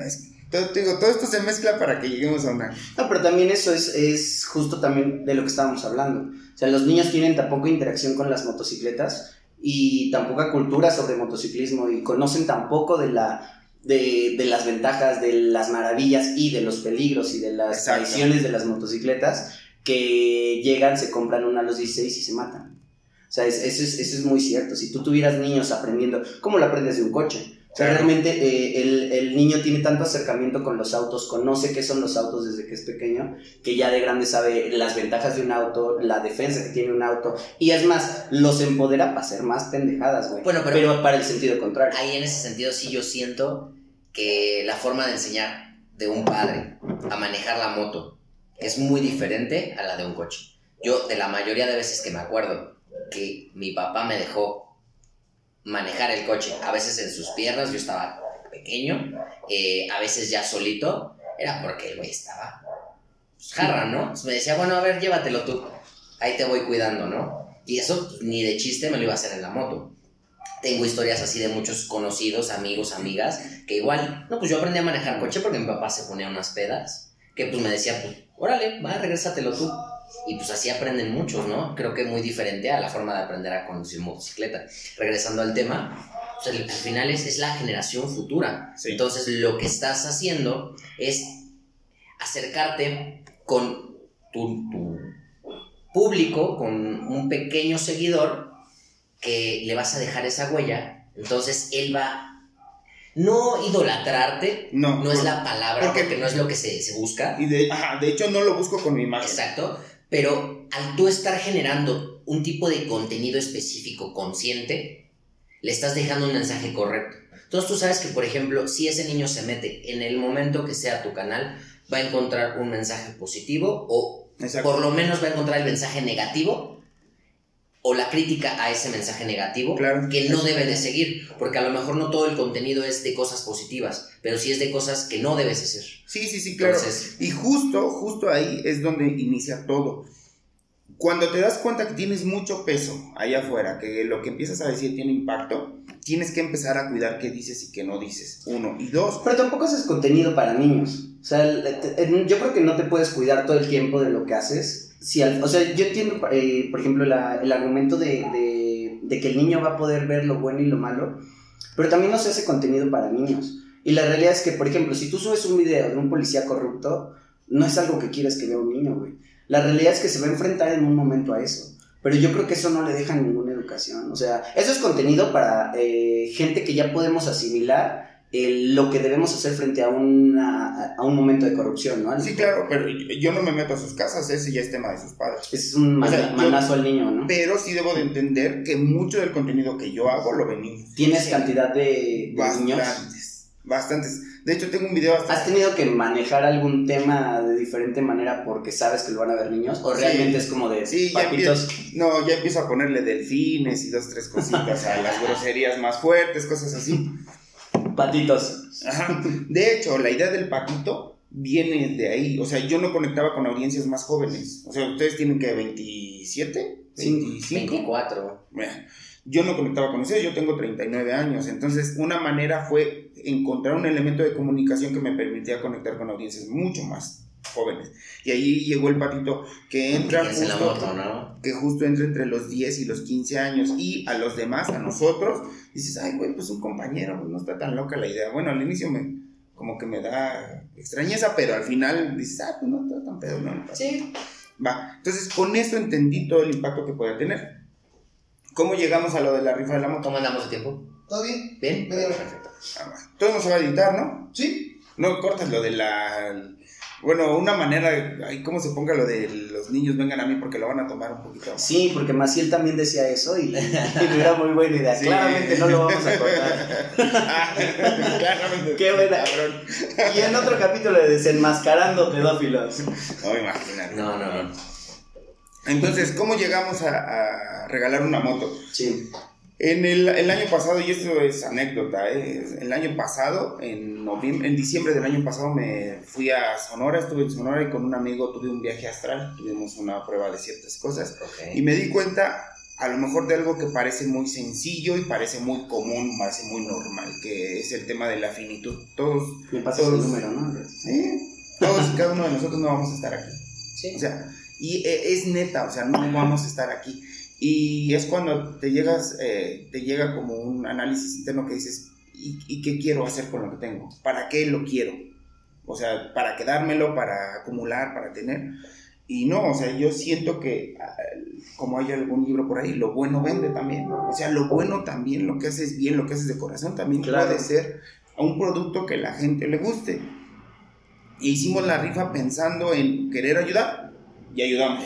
todo, digo, todo esto se mezcla para que lleguemos a una. No, pero también eso es, es justo también de lo que estábamos hablando. O sea, los niños tienen tan poca interacción con las motocicletas y tan poca cultura sobre motociclismo y conocen tan poco de la de, de las ventajas, de las maravillas y de los peligros y de las traiciones de las motocicletas que llegan, se compran una a los 16 y se matan. O sea, es- eso, es, eso es muy cierto. Si tú tuvieras niños aprendiendo, ¿cómo lo aprendes de un coche? O sea, realmente eh, el, el niño tiene tanto acercamiento con los autos, conoce qué son los autos desde que es pequeño, que ya de grande sabe las ventajas de un auto, la defensa que tiene un auto, y es más, los empodera para hacer más pendejadas, güey. Bueno, pero- para el sentido contrario. Ahí en ese sentido sí yo siento que la forma de enseñar de un padre a manejar la moto es muy diferente a la de un coche. Yo de la mayoría de veces que me acuerdo que mi papá me dejó manejar el coche, a veces en sus piernas, yo estaba pequeño, eh, a veces ya solito, era porque el güey estaba pues, jarra, ¿no? Entonces me decía, bueno, a ver, llévatelo tú, ahí te voy cuidando, ¿no? Y eso pues, ni de chiste me lo iba a hacer en la moto. Tengo historias así de muchos conocidos, amigos, amigas, que igual, no, pues yo aprendí a manejar coche porque mi papá se ponía unas pedas, que pues me decía, pues, órale, va, regrésatelo tú. Y pues así aprenden muchos, ¿no? Creo que muy diferente a la forma de aprender a conducir motocicleta. Regresando al tema, pues, al, al final es, es la generación futura. Sí. Entonces lo que estás haciendo es acercarte con tu, tu público, con un pequeño seguidor que le vas a dejar esa huella. Entonces él va no idolatrarte, No, no es la palabra porque- porque no es lo que se, se busca. Y de, ajá, de hecho, no lo busco con mi imagen. Exacto, pero al tú estar generando un tipo de contenido específico consciente, le estás dejando un mensaje correcto. Entonces tú sabes que, por ejemplo, si ese niño se mete en el momento que sea tu canal, va a encontrar un mensaje positivo o Exacto. por lo menos va a encontrar el mensaje negativo o la crítica a ese mensaje negativo Claro. que no debe de seguir, porque a lo mejor no todo el contenido es de cosas positivas, pero sí es de cosas que no debes hacer. Sí, sí, sí, claro. Entonces- y justo, justo ahí es donde inicia todo. Cuando te das cuenta que tienes mucho peso allá afuera, que lo que empiezas a decir tiene impacto, tienes que empezar a cuidar qué dices y qué no dices. Uno. Y dos, Pero tampoco haces contenido para niños. O sea, yo creo que no te puedes cuidar todo el tiempo de lo que haces. Si al- o sea, yo entiendo, eh, por ejemplo, el argumento de, de- que el niño va a poder ver lo bueno y lo malo, pero también no se hace contenido para niños. Y la realidad es que, por ejemplo, si tú subes un video de un policía corrupto, no es algo que quieres que vea un niño, güey. La realidad es que se va a enfrentar en un momento a eso. Pero yo creo que eso no le deja ninguna educación. O sea, eso es contenido para eh, gente que ya podemos asimilar el- lo que debemos hacer frente a, una, a un momento de corrupción, ¿no? Sí, claro, pero yo no me meto a sus casas, ese ya es tema de sus padres. Es un O sea, yo- manazo al niño, ¿no? Pero sí debo de entender que mucho del contenido que yo hago lo ven Tienes cantidad de, de niños. bastantes, bastantes. De hecho, tengo un video hasta... ¿Has tenido que manejar algún tema de diferente manera porque sabes que lo van a ver niños? ¿O Sí. realmente es como de Sí, ya papitos? No, ya empiezo a ponerle delfines y dos, tres cositas a las (laughs) groserías más fuertes, cosas así. Patitos. Ajá. De hecho, la idea del patito viene de ahí. O sea, yo no conectaba con audiencias más jóvenes. O sea, ustedes tienen que 27, Sí, 25. 24. Mira, Yo no conectaba con ustedes, yo tengo 39 años. Entonces, una manera fue encontrar un elemento de comunicación que me permitía conectar con audiencias mucho más jóvenes. Y ahí llegó el patito que entra Tienes en la justo moto, ¿no? que justo entra entre los 10 y los 15 años y a los demás, a nosotros, dices, ay, güey, pues un compañero, pues no está tan loca la idea. Bueno, al inicio me, como que me da extrañeza, pero al final dices, ah, pues no está tan pedo, no, Sí. Va, entonces con eso entendí todo el impacto que podía tener. ¿Cómo llegamos a lo de la rifa de la moto? ¿Cómo andamos de tiempo? ¿Todo bien? ¿Bien? Media hora. Perfecto. Ah. Todo no se va a editar, ¿no? Sí. No cortas lo de la... Bueno, una manera, ay, ¿cómo se ponga lo de los niños vengan a mí porque lo van a tomar un poquito más? Sí, porque Maciel también decía eso y, (laughs) y era muy buena idea. Sí. Claramente no lo vamos a (laughs) cortar. Ah, claramente. Qué buena. Cabrón. Y en otro capítulo de Desenmascarando Pedófilos. No me imagino. No, no, no. Entonces, ¿cómo llegamos a, a regalar una moto? Sí. En el, el año pasado, y esto es anécdota, ¿eh? el año pasado, en, noviembre, en diciembre del año pasado, me fui a Sonora, estuve en Sonora y con un amigo tuve un viaje astral, tuvimos una prueba de ciertas cosas y Ok. me di cuenta a lo mejor de algo que parece muy sencillo y parece muy común, parece muy normal, que es el tema de la finitud. Todos, Me pasas el número, ¿no? ¿eh? todos y cada uno de nosotros no vamos a estar aquí. Sí. O sea, y e- es neta, o sea, no vamos a estar aquí. Y es cuando te llegas, eh, te llega como un análisis interno que dices, ¿y, y qué quiero hacer con lo que tengo? ¿Para qué lo quiero? O sea, para quedármelo, para acumular, para tener. Y no, o sea, yo siento que, ah, como hay algún libro por ahí, lo bueno vende también. O sea, lo bueno también, lo que haces bien, lo que haces de corazón, también Claro. puede ser un producto que la gente le guste. E hicimos la rifa pensando en querer ayudar y ayudamos.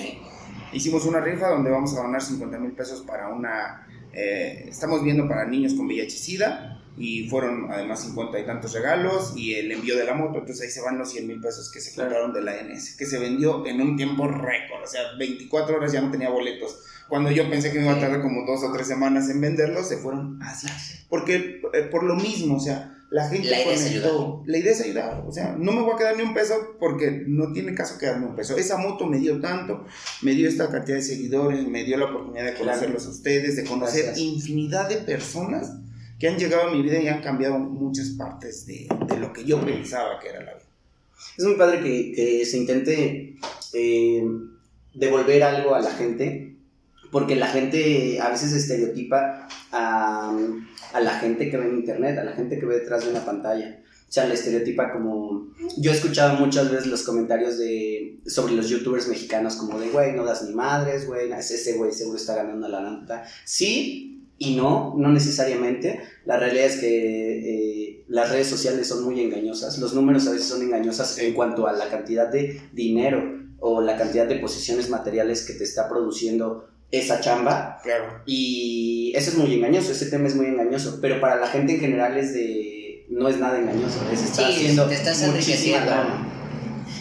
Hicimos una rifa donde vamos a donar 50 mil pesos para una... eh, estamos viendo para niños con VIH-Sida y fueron además 50 y tantos regalos y el envío de la moto. Entonces ahí se van los 100 mil pesos que se compraron de la ANS, que se vendió en un tiempo récord. O sea, 24 horas ya no tenía boletos. Cuando yo pensé que me iba a tardar como dos o tres semanas en venderlos, se fueron así. Porque eh, por lo mismo, o sea, la gente La idea conectó. La idea es ayudar. O sea, no me voy a quedar ni un peso porque no tiene caso quedarme un peso. Esa moto me dio tanto, me dio esta cantidad de seguidores, me dio la oportunidad de conocerlos a ustedes, de conocer Gracias. infinidad de personas que han llegado a mi vida y han cambiado muchas partes de, de lo que yo pensaba que era la vida. Es muy padre que, que se intente eh, devolver algo a la gente, porque la gente a veces estereotipa a, la gente que ve en internet, a la gente que ve detrás de una pantalla. O sea, la estereotipa como... Yo he escuchado muchas veces los comentarios de, sobre los youtubers mexicanos como de, güey, no das ni madres, güey, ese güey seguro está ganando la nota. Sí y no, no necesariamente. La realidad es que eh, las redes sociales son muy engañosas. Los números a veces son engañosas en cuanto a la cantidad de dinero o la cantidad de posiciones materiales que te está produciendo esa chamba. Claro. Y eso es muy engañoso, ese tema es muy engañoso. Pero para la gente en general es de... No es nada engañoso, es estar Sí, haciendo te estás muchísima enriqueciendo. lana.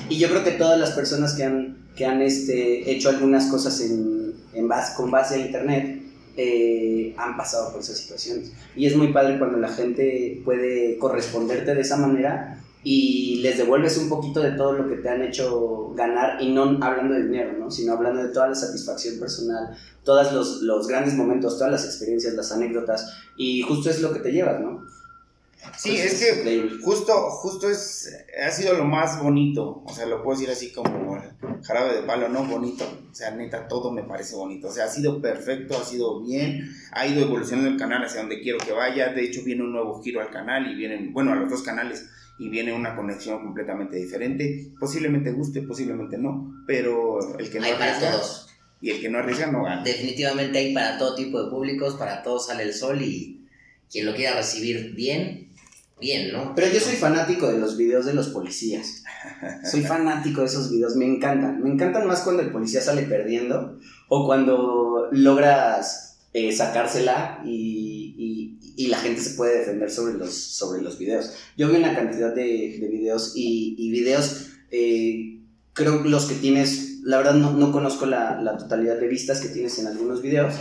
Y yo creo que todas las personas que han, que han este, hecho algunas cosas en, en base, con base a internet eh, han pasado por esas situaciones. Y es muy padre cuando la gente puede corresponderte de esa manera y les devuelves un poquito de todo lo que te han hecho ganar y no hablando de dinero, ¿no? sino hablando de toda la satisfacción personal, todos los, los grandes momentos, todas las experiencias, las anécdotas y justo es lo que te llevas, ¿no? Sí, Pues es que increíble. justo, justo es, ha sido lo más bonito, o sea, lo puedo decir así como jarabe de palo, no bonito, o sea, neta, todo me parece bonito, o sea, ha sido perfecto, ha sido bien, ha ido evolucionando el canal hacia donde quiero que vaya, de hecho viene un nuevo giro al canal y vienen, bueno, a los dos canales, y viene una conexión completamente diferente, posiblemente guste, posiblemente no, pero el que no Hay para arriesga, todos. y el que no arriesga no gana. Definitivamente hay para todo tipo de públicos, para todos sale el sol y quien lo quiera recibir bien, bien, ¿no? Pero yo soy fanático de los videos de los policías. (laughs) Soy fanático de esos videos, me encantan. Me encantan más cuando el policía sale perdiendo o cuando logras eh, sacársela y, y- la gente se puede defender sobre los, sobre los videos. Yo vi una cantidad de, de videos y, y videos, eh, creo que los que tienes, la verdad no, no conozco la, la totalidad de vistas que tienes en algunos videos,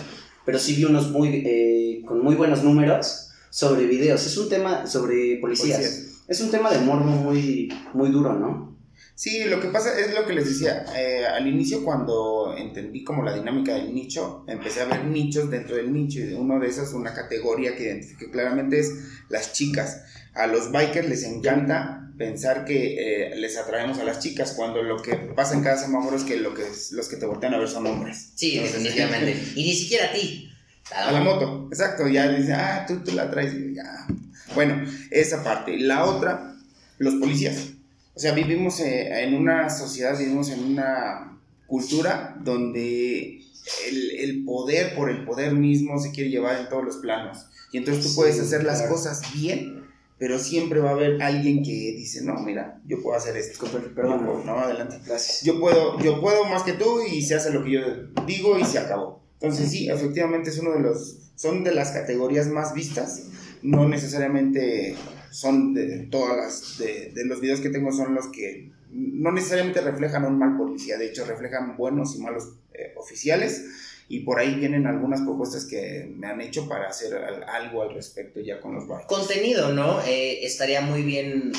pero sí vi unos muy, eh, con muy buenos números sobre videos. Es un tema sobre policías. Policías. Es un tema de morbo muy, muy duro, ¿no? Sí, lo que pasa es lo que les decía. eh, al inicio, cuando entendí como la dinámica del nicho, empecé a ver nichos dentro del nicho. Y uno de esos, una categoría que identifique claramente es las chicas. A los bikers les encanta pensar que eh, les atraemos a las chicas, cuando lo que pasa en cada semáforo es que, lo que los que te voltean a ver son hombres. Sí, Entonces, definitivamente. (laughs) Y ni siquiera a ti. A la moto, exacto, ya dice, ah, tú, tú la traes, y ya. Bueno, esa parte. La otra, los policías. O sea, vivimos eh, en una sociedad, vivimos en una cultura donde el, el poder por el poder mismo se quiere llevar en todos los planos. Y entonces tú Sí, puedes hacer las claro. cosas bien, pero siempre va a haber alguien que dice, no, mira, yo puedo hacer esto. Perdón. Puedo- no, adelante Gracias. yo puedo, yo puedo más que tú y se hace lo que yo digo y se acabó. Entonces sí, efectivamente es uno de los, son de las categorías más vistas, no necesariamente son de todas las, de, los videos que tengo son los que no necesariamente reflejan un mal policía, de hecho reflejan buenos y malos eh, oficiales y por ahí vienen algunas propuestas que me han hecho para hacer al- algo al respecto ya con los barcos. Contenido, ¿no? Eh, estaría muy bien,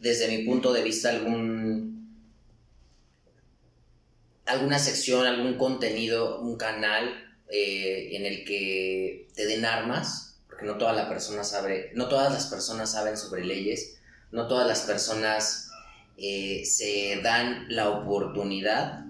desde mi punto de vista, algún alguna sección, algún contenido, un canal eh, en el que te den armas, porque no toda la persona sabe, no todas las personas saben sobre leyes, no todas las personas eh, se dan la oportunidad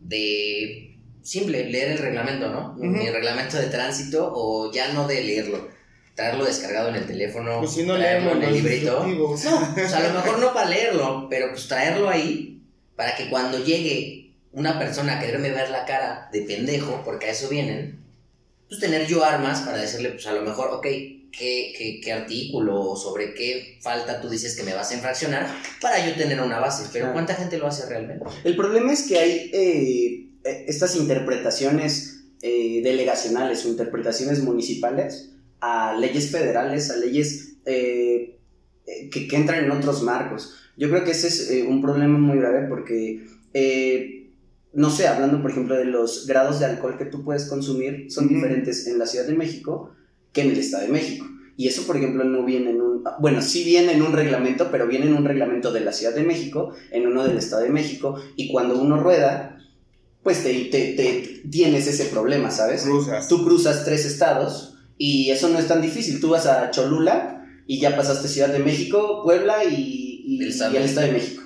de simple leer el reglamento, ¿no? Ujú. Mi reglamento de tránsito o ya no de leerlo, traerlo descargado en el teléfono, Pues si no traerlo en el librito. No, o sea, a lo mejor no para leerlo, pero pues traerlo ahí para que cuando llegue una persona a quererme ver la cara de pendejo, porque a eso vienen, pues tener yo armas para decirle, pues a lo mejor, ok, ¿qué, qué, qué artículo o sobre qué falta tú dices que me vas a infraccionar para yo tener una base. Pero. ¿cuánta gente lo hace realmente? El problema es que hay eh, eh, estas interpretaciones eh, delegacionales o interpretaciones municipales a leyes federales, a leyes eh, que, que entran en otros marcos. Yo creo que ese es un problema muy grave porque, no sé, hablando por ejemplo de los grados de alcohol que tú puedes consumir, son diferentes en la Ciudad de México que en el Estado de México. Y eso, por ejemplo, no viene en un... Bueno, sí viene en un reglamento, pero viene en un reglamento de la Ciudad de México, en uno del Estado de México, y cuando uno rueda, pues te, te- te- tienes ese problema, ¿sabes? Cruzas. Tú cruzas tres estados y eso no es tan difícil. Tú vas a Cholula y ya pasaste Ciudad de México, Puebla y, y- El y el Estado de México.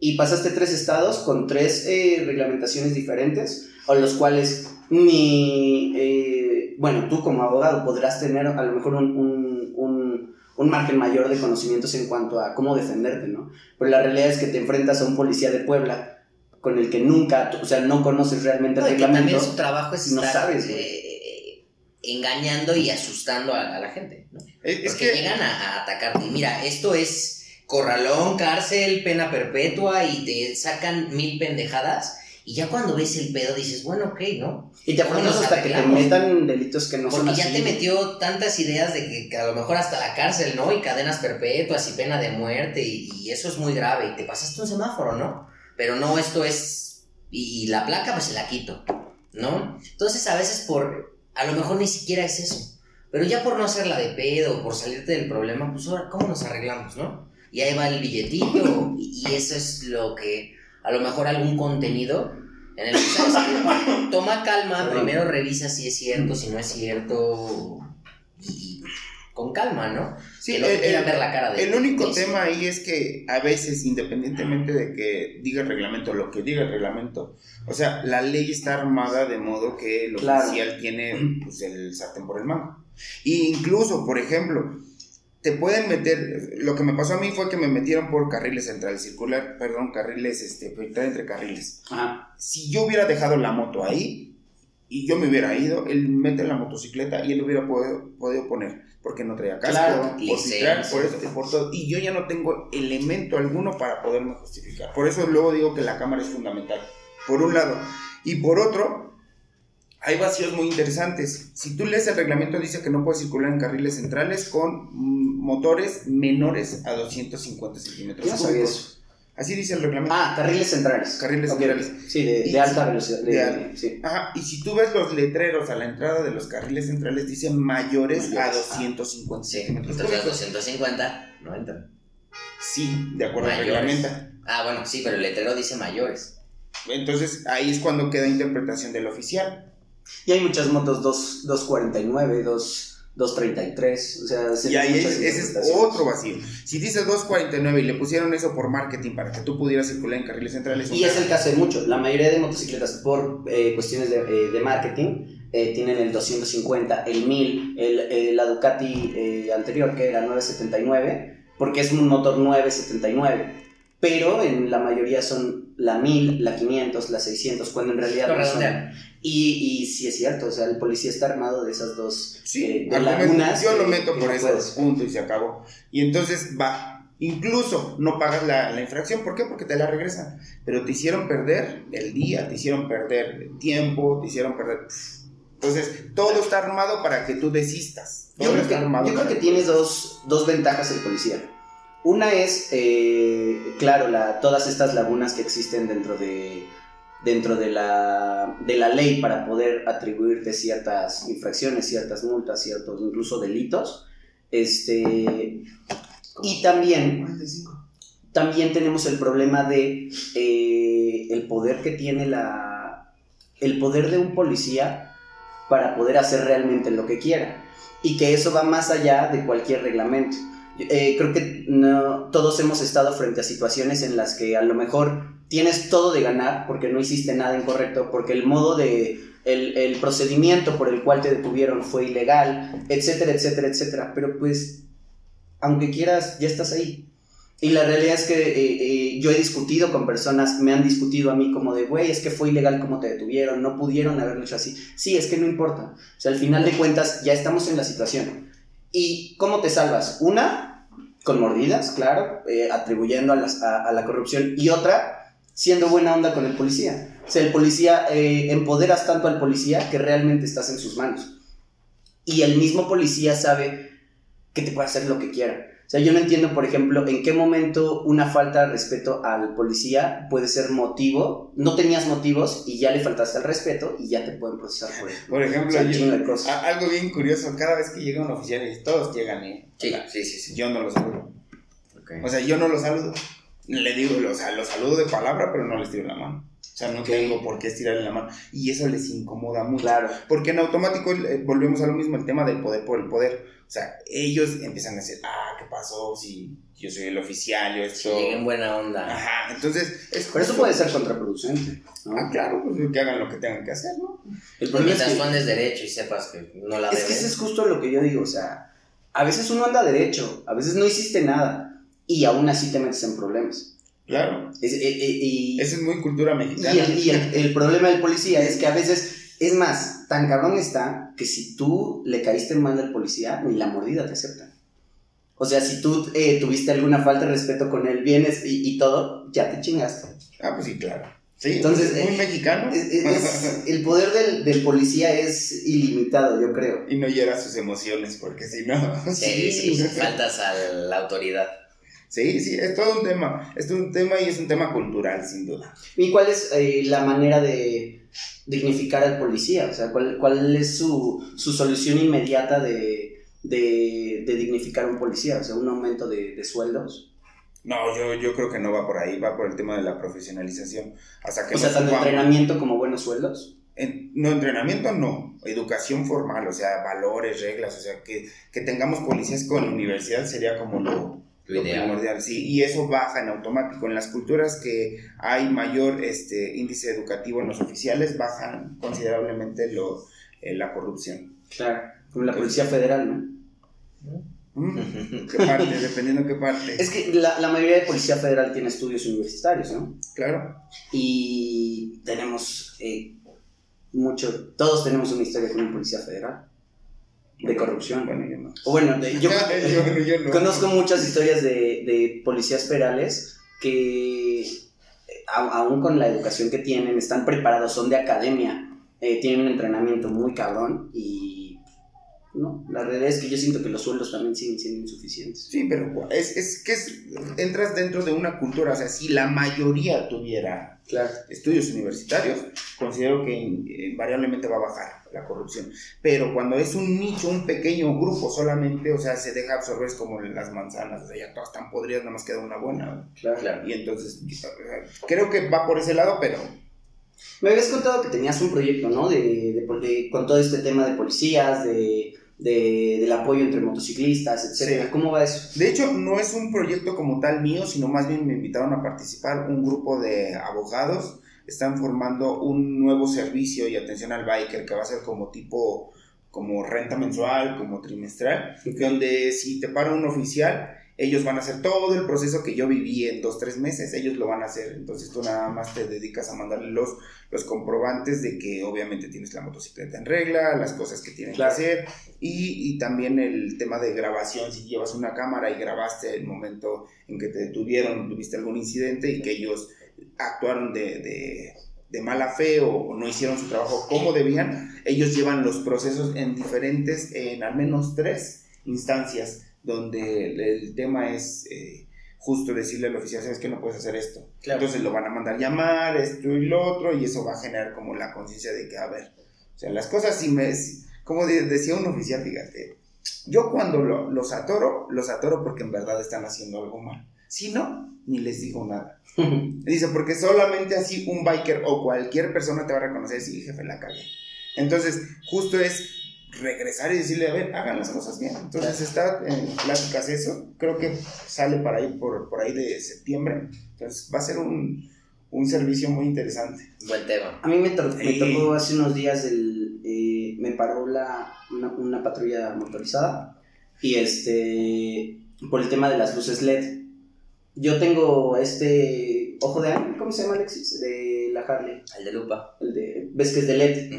Y pasaste tres estados con tres eh, reglamentaciones diferentes, o los cuales ni, eh, bueno, tú como abogado podrás tener a lo mejor un, un- un- un margen mayor de conocimientos en cuanto a cómo defenderte, ¿no? Pero la realidad es que te enfrentas a un policía de Puebla con el que nunca, o sea, no conoces realmente No, el y que también reglamento. su trabajo es no estar sabes, eh, engañando y asustando a, a la gente. ¿no? Es, Porque que llegan a, a atacarte. Y mira, esto es corralón, cárcel, pena perpetua y te sacan mil pendejadas. Y ya cuando ves el pedo dices, bueno, ok, ¿no? Y te ¿Cómo acuerdas nos hasta que te metan delitos que no Porque son ya así. te metió tantas ideas de que, que a lo mejor hasta la cárcel, ¿no? Y cadenas perpetuas y pena de muerte. Y, y eso es muy grave. Y te pasaste un semáforo, ¿no? Pero no, esto es. Y, y la placa, pues se la quito, ¿no? Entonces a veces por. A lo mejor ni siquiera es eso. Pero ya por no hacerla de pedo, por salirte del problema, pues ahora, ¿cómo nos arreglamos, no? Y ahí va el billetito, y, eso es lo que, a lo mejor algún contenido en el que, ¿sabes qué? Toma calma, primero revisa si es cierto, si no es cierto, y, con calma, ¿no? sí, que el- te quieran el- ver la cara de El único de tema ahí es que a veces, independientemente de que diga el reglamento, lo que diga el reglamento, o sea, la ley está armada de modo que el Claro. oficial tiene pues, el sartén por el mango. Y incluso, por ejemplo, te pueden meter, lo que me pasó a mí fue que me metieron por carriles centrales, circular, perdón, carriles, este, proyectar entre carriles. Ajá. Si yo hubiera dejado la moto ahí, y yo me hubiera ido, él mete la motocicleta y él hubiera podido, podido poner, porque no traía casco, Claro, por citrar, por eso, por todo, y yo ya no tengo elemento alguno para poderme justificar. Por eso luego digo que la cámara es fundamental, por un lado. Y por otro, hay vacíos muy interesantes. Si tú lees el reglamento, dice que no puedes circular en carriles centrales con mm, motores menores a 250 centímetros Yo no sabía eso. Así dice el reglamento. Ah, carriles centrales. Carriles centrales. Sí, de, alta velocidad. De, de al- sí. Ajá, y si tú ves los letreros a la entrada de los carriles centrales, dice mayores, a Mayores, 250 Sí, centímetros entonces cúbicos. 250 no entran. Sí, de acuerdo al reglamento. Ah, bueno, sí, pero el letrero dice mayores. Entonces ahí es cuando queda interpretación del oficial. Y hay muchas motos 2, 249, 2, 233. O sea, se Y ahí es, ese es otro vacío. Si dice 249 y le pusieron eso por marketing para que tú pudieras circular en carriles centrales. Y es el caso de muchos. La mayoría de motocicletas, por eh, cuestiones de, eh, de marketing, eh, tienen el 250, el 1000, el, la Ducati anterior, que era 979, porque es un motor 979. Pero en la mayoría son la 1000, la 500, la 600, cuando en realidad no son. Y, y sí es cierto, o sea, el policía está armado de esas dos Sí, eh, de lagunas. yo lo que- meto que por eso, punto y se acabó. Y entonces va, incluso no pagas la, la infracción, ¿por qué? Porque te la regresan, pero te hicieron perder el día, te hicieron perder el tiempo, te hicieron perder... Entonces, todo está armado para que tú desistas. Yo Todo creo, está que, armado yo creo para que tienes dos, dos ventajas el policía. Una es, eh, claro, la, todas estas lagunas que existen dentro de, dentro de la, de la ley para poder atribuirte ciertas infracciones, ciertas multas, ciertos incluso delitos. Este, y también, también tenemos el problema de eh, el poder que tiene la, el poder de un policía para poder hacer realmente lo que quiera y que eso va más allá de cualquier reglamento. Eh, creo que no, todos hemos estado frente a situaciones en las que a lo mejor tienes todo de ganar porque no hiciste nada incorrecto, porque el modo de, el, el procedimiento por el cual te detuvieron fue ilegal, etcétera, etcétera, etcétera. Pero pues, aunque quieras, ya estás ahí. Y la realidad es que eh, eh, yo he discutido con personas, me han discutido a mí como de, güey, es que fue ilegal como te detuvieron, no pudieron haberlo hecho así. Sí, es que no importa. O sea, al final de cuentas ya estamos en la situación. ¿Y cómo te salvas? Una, con mordidas, claro, eh, atribuyendo a, la corrupción. Y otra, siendo buena onda con el policía. O sea, el policía, eh, empoderas tanto al policía que realmente estás en sus manos. Y el mismo policía sabe que te puede hacer lo que quiera. O sea, yo no entiendo, por ejemplo, en qué momento una falta de respeto al policía puede ser motivo. No tenías motivos y ya le faltaste al respeto y ya te pueden procesar por eso. Por O ejemplo, sea, un yo- chingo de cosas. a- algo bien curioso, cada vez que llega un oficial, y todos llegan, ¿eh? Sí, sí, sí, sí. Yo no los saludo. O sea, yo no los saludo. Le digo, o sea, los saludo de palabra, pero no les tiro la mano. O sea, no tengo por qué estirarle la mano. Y eso les incomoda mucho. Claro. Porque en automático eh, volvemos a lo mismo, el tema del poder por el poder. O sea, ellos empiezan a decir, ah, ¿qué pasó? Si yo soy el oficial, yo Si esto... llegué en buena onda. Ajá, entonces... Es Pero eso puede ser contraproducente. ¿no? Ah, claro, pues que hagan lo que tengan que hacer, ¿no? El problema es que, tú andes derecho y sepas que no la es que debes. eso es justo lo que yo digo. O sea, a veces uno anda derecho, a veces no hiciste nada y aún así te metes en problemas. Claro. Es- e- e- y, Esa es muy cultura y mexicana. el, y el- el problema del policía es que a veces, es más, tan cabrón está que si tú le caíste mal al policía, ni la mordida te acepta. O sea, si tú eh, tuviste alguna falta de respeto con él, vienes y, y todo, ya te chingaste. Ah, pues sí, claro. Sí, Entonces, es muy eh, mexicano. Es- es- es- (laughs) el poder del, del policía es ilimitado, yo creo. y no hiera sus emociones, porque si no... (laughs) Sí, sí, Sí. faltas a la autoridad. Sí, sí, es todo un tema. Es todo un tema y es un tema cultural, sin duda. ¿Y cuál es eh, la manera de dignificar al policía? O sea, ¿cuál, cuál es su, su solución inmediata de, de, de dignificar a un policía? O sea, un aumento de, de sueldos. No, yo, yo creo que no va por ahí, va por el tema de la profesionalización. Hasta que O sea, tanto entrenamiento como buenos sueldos. En- no, entrenamiento no, educación formal, o sea, valores, reglas, o sea, que, que tengamos policías con universidad sería como lo, Lo ideal. primordial, sí, y eso baja en automático. En las culturas que hay mayor este, índice educativo en los oficiales, bajan considerablemente lo, eh, la corrupción. Claro. Como la Policía Federal, ¿no? Mm, ¿Qué parte? Dependiendo qué parte. Es que la, la mayoría de Policía Federal tiene estudios universitarios, ¿no? Claro. Y tenemos eh, mucho, todos tenemos una historia con un policía federal de corrupción. Bueno, yo no. O bueno, de- yo, (laughs) yo, yo no. conozco muchas historias de, de policías federales que, aún con la educación que tienen, están preparados, son de academia, eh, tienen un entrenamiento muy cabrón y no, la realidad es que yo siento que los sueldos también siguen siendo insuficientes. Sí, pero es, es que es- entras dentro de una cultura, o sea, si la mayoría tuviera Claro. estudios universitarios, considero que invariablemente va a bajar la corrupción. Pero cuando es un nicho, un pequeño grupo solamente, o sea, se deja absorber como las manzanas, o sea, ya todas están podridas, nada más queda una buena. Claro. Claro. Y entonces, creo que va por ese lado, pero Me habías contado que tenías un proyecto, ¿no? De, de con todo este tema de policías, de, de- del apoyo entre motociclistas, etcétera. Sí. ¿Cómo va eso? De hecho, no es un proyecto como tal mío, sino más bien me invitaron a participar un grupo de abogados. Están formando un nuevo servicio y atención al biker que va a ser como tipo, como renta mensual, como trimestral, donde si te para un oficial, ellos van a hacer todo el proceso que yo viví en dos, tres meses, ellos lo van a hacer. Entonces tú nada más te dedicas a mandarle los, los comprobantes de que obviamente tienes la motocicleta en regla, las cosas que Claro. que hacer y, y también el tema de grabación, si llevas una cámara y grabaste el momento en que te detuvieron, tuviste algún incidente y que ellos actuaron de, de- de mala fe o, o no hicieron su trabajo como debían, ellos llevan los procesos en diferentes, en al menos tres instancias, donde el, el tema es eh, justo decirle al oficial, sabes que no puedes hacer esto. Claro. Entonces lo van a mandar llamar, esto y lo otro, y eso va a generar como la conciencia de que, a ver, o sea, las cosas si me... como de- decía un oficial, fíjate, yo cuando lo- los atoro, los atoro porque en verdad están haciendo algo mal. Si no, ni les digo nada. (laughs) Dice, porque solamente así un biker o cualquier persona te va a reconocer si jefe la cagué. Entonces, justo es regresar y decirle, a ver, hagan las cosas bien. Entonces está en pláticas eso, creo que sale para ahí por, por ahí de septiembre. Entonces va a ser un, un servicio muy interesante. Buen tema. A mí me, to- me Sí. tocó hace unos días, el, eh, me paró la, una, una patrulla motorizada y este, por el tema de las luces LED. Yo tengo este ojo de ángel, ¿cómo se llama Alexis? De la Harley. El de lupa. El de, ¿Ves que es de LED?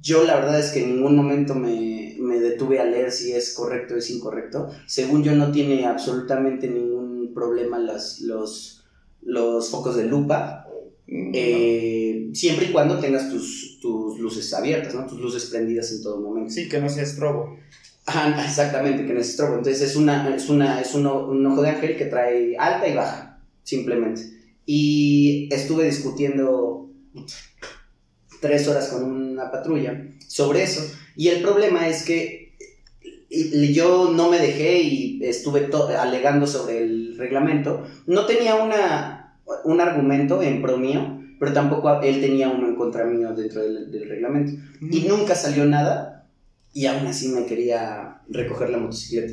Yo la verdad es que en ningún momento me, me detuve a leer si es correcto o es incorrecto. Según yo no tiene absolutamente ningún problema las, los, los focos de lupa, Mm, eh, siempre y cuando tengas tus, tus luces abiertas, ¿no? tus luces prendidas en todo momento. Sí, que no sea estrobo. Ajá, exactamente, que no es estrobo. Entonces es, una, es, una, es un, un ojo de ángel que trae alta y baja, simplemente. Y estuve discutiendo tres horas con una patrulla sobre eso. Y el problema es que yo no me dejé y estuve alegando sobre el reglamento. No tenía una, un argumento en pro mío, pero tampoco él tenía uno en contra mío dentro del, del reglamento. Y nunca salió nada y aún así me quería recoger la motocicleta.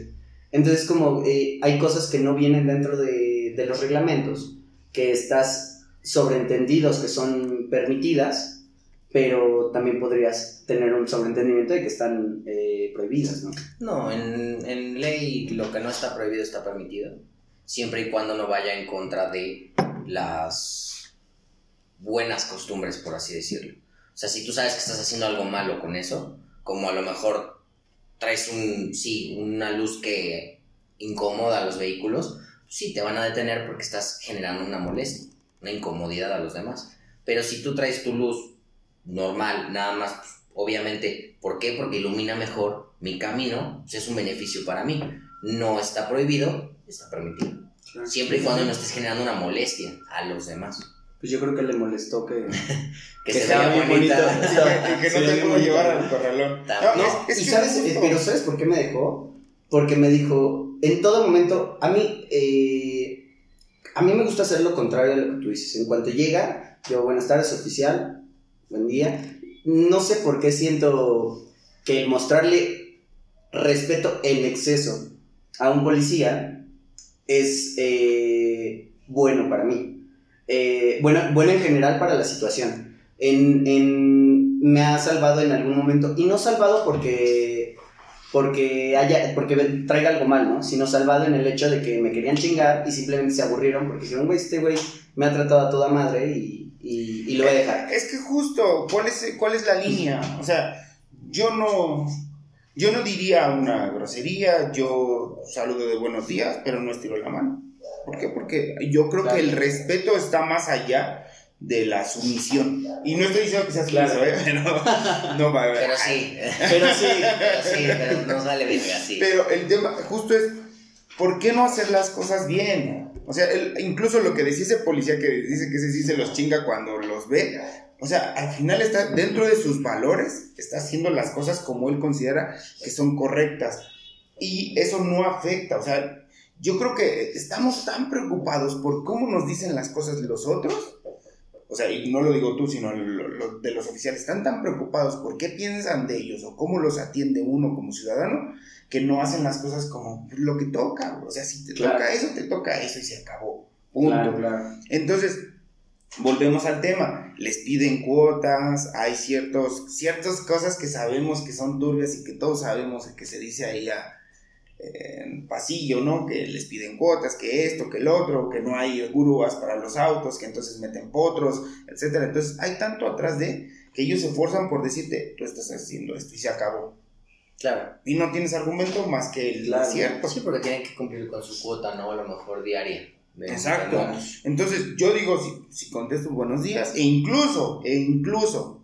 Entonces como eh, hay cosas que no vienen dentro de, los reglamentos, que estás sobreentendidos que son permitidas, pero también podrías tener un sobreentendimiento de que están eh, prohibidas, ¿no? No, en, en ley lo que no está prohibido está permitido. Siempre y cuando no vaya en contra de las buenas costumbres, por así decirlo. O sea, si tú sabes que estás haciendo algo malo con eso, como a lo mejor traes un, sí, una luz que incomoda a los vehículos, sí te van a detener porque estás generando una molestia, una incomodidad a los demás. Pero si tú traes tu luz normal, nada más, pues, obviamente, ¿por qué? Porque ilumina mejor mi camino, pues es un beneficio para mí. No está prohibido, está permitido. Siempre y cuando no estés generando una molestia a los demás. Pues yo creo que le molestó que... (laughs) Que, Que se estaba bien bonita. que no te puedo llevar al corralón. También. No, es, es y que sabes, eh, pero ¿sabes por qué me dejó? Porque me dijo, en todo momento, a mí, eh, a mí me gusta hacer lo contrario a lo que tú dices. En cuanto llega, yo, buenas tardes, oficial, buen día. No sé por qué siento que mostrarle respeto en exceso a un policía es eh, bueno para mí. Eh, bueno, bueno en general para la situación. En, en- me ha salvado en algún momento. Y no salvado porque porque haya, porque traiga algo mal, ¿no? Sino salvado en el hecho de que me querían chingar y simplemente se aburrieron porque dijeron, güey, este güey me ha tratado a toda madre y, y, y lo voy a dejar. Es que justo, ¿cuál es, ¿cuál es la línea? O sea, yo no, yo no diría una grosería, yo saludo de buenos días, pero no estiro la mano. ¿Por qué? Porque yo creo que el respeto está más allá de la sumisión. Y no estoy diciendo que seas claro. ¿eh? Pero, no va a Pero sí, pero sí, (laughs) pero sí, pero nos vale bien así. Pero el tema justo es, ¿por qué no hacer las cosas bien? O sea, incluso lo que decía ese policía que dice que ese sí se los chinga cuando los ve, o sea, al final está dentro de sus valores, está haciendo las cosas como él considera que son correctas. Y eso no afecta, o sea, yo creo que estamos tan preocupados por cómo nos dicen las cosas los otros o sea, y no lo digo tú, sino de los oficiales, están tan preocupados por qué piensan de ellos o cómo los atiende uno como ciudadano, que no hacen las cosas como lo que toca. O sea, si te toca eso, te toca eso y se acabó. Punto. Entonces, volvemos al tema. Les piden cuotas, hay ciertos, ciertas cosas que sabemos que son turbias y que todos sabemos que se dice ahí a en pasillo, ¿no? Que les piden cuotas, que esto, que el otro, que no hay grúas para los autos, que entonces meten potros, etcétera. Entonces hay tanto atrás de que ellos se esfuerzan por decirte, tú estás haciendo esto y se acabó. Claro. Y no tienes argumento más que el cierto. Sí, porque tienen que cumplir con su cuota, ¿no? A lo mejor diaria. Exacto. Entonces yo digo, si, si contesto buenos días, e incluso, e incluso,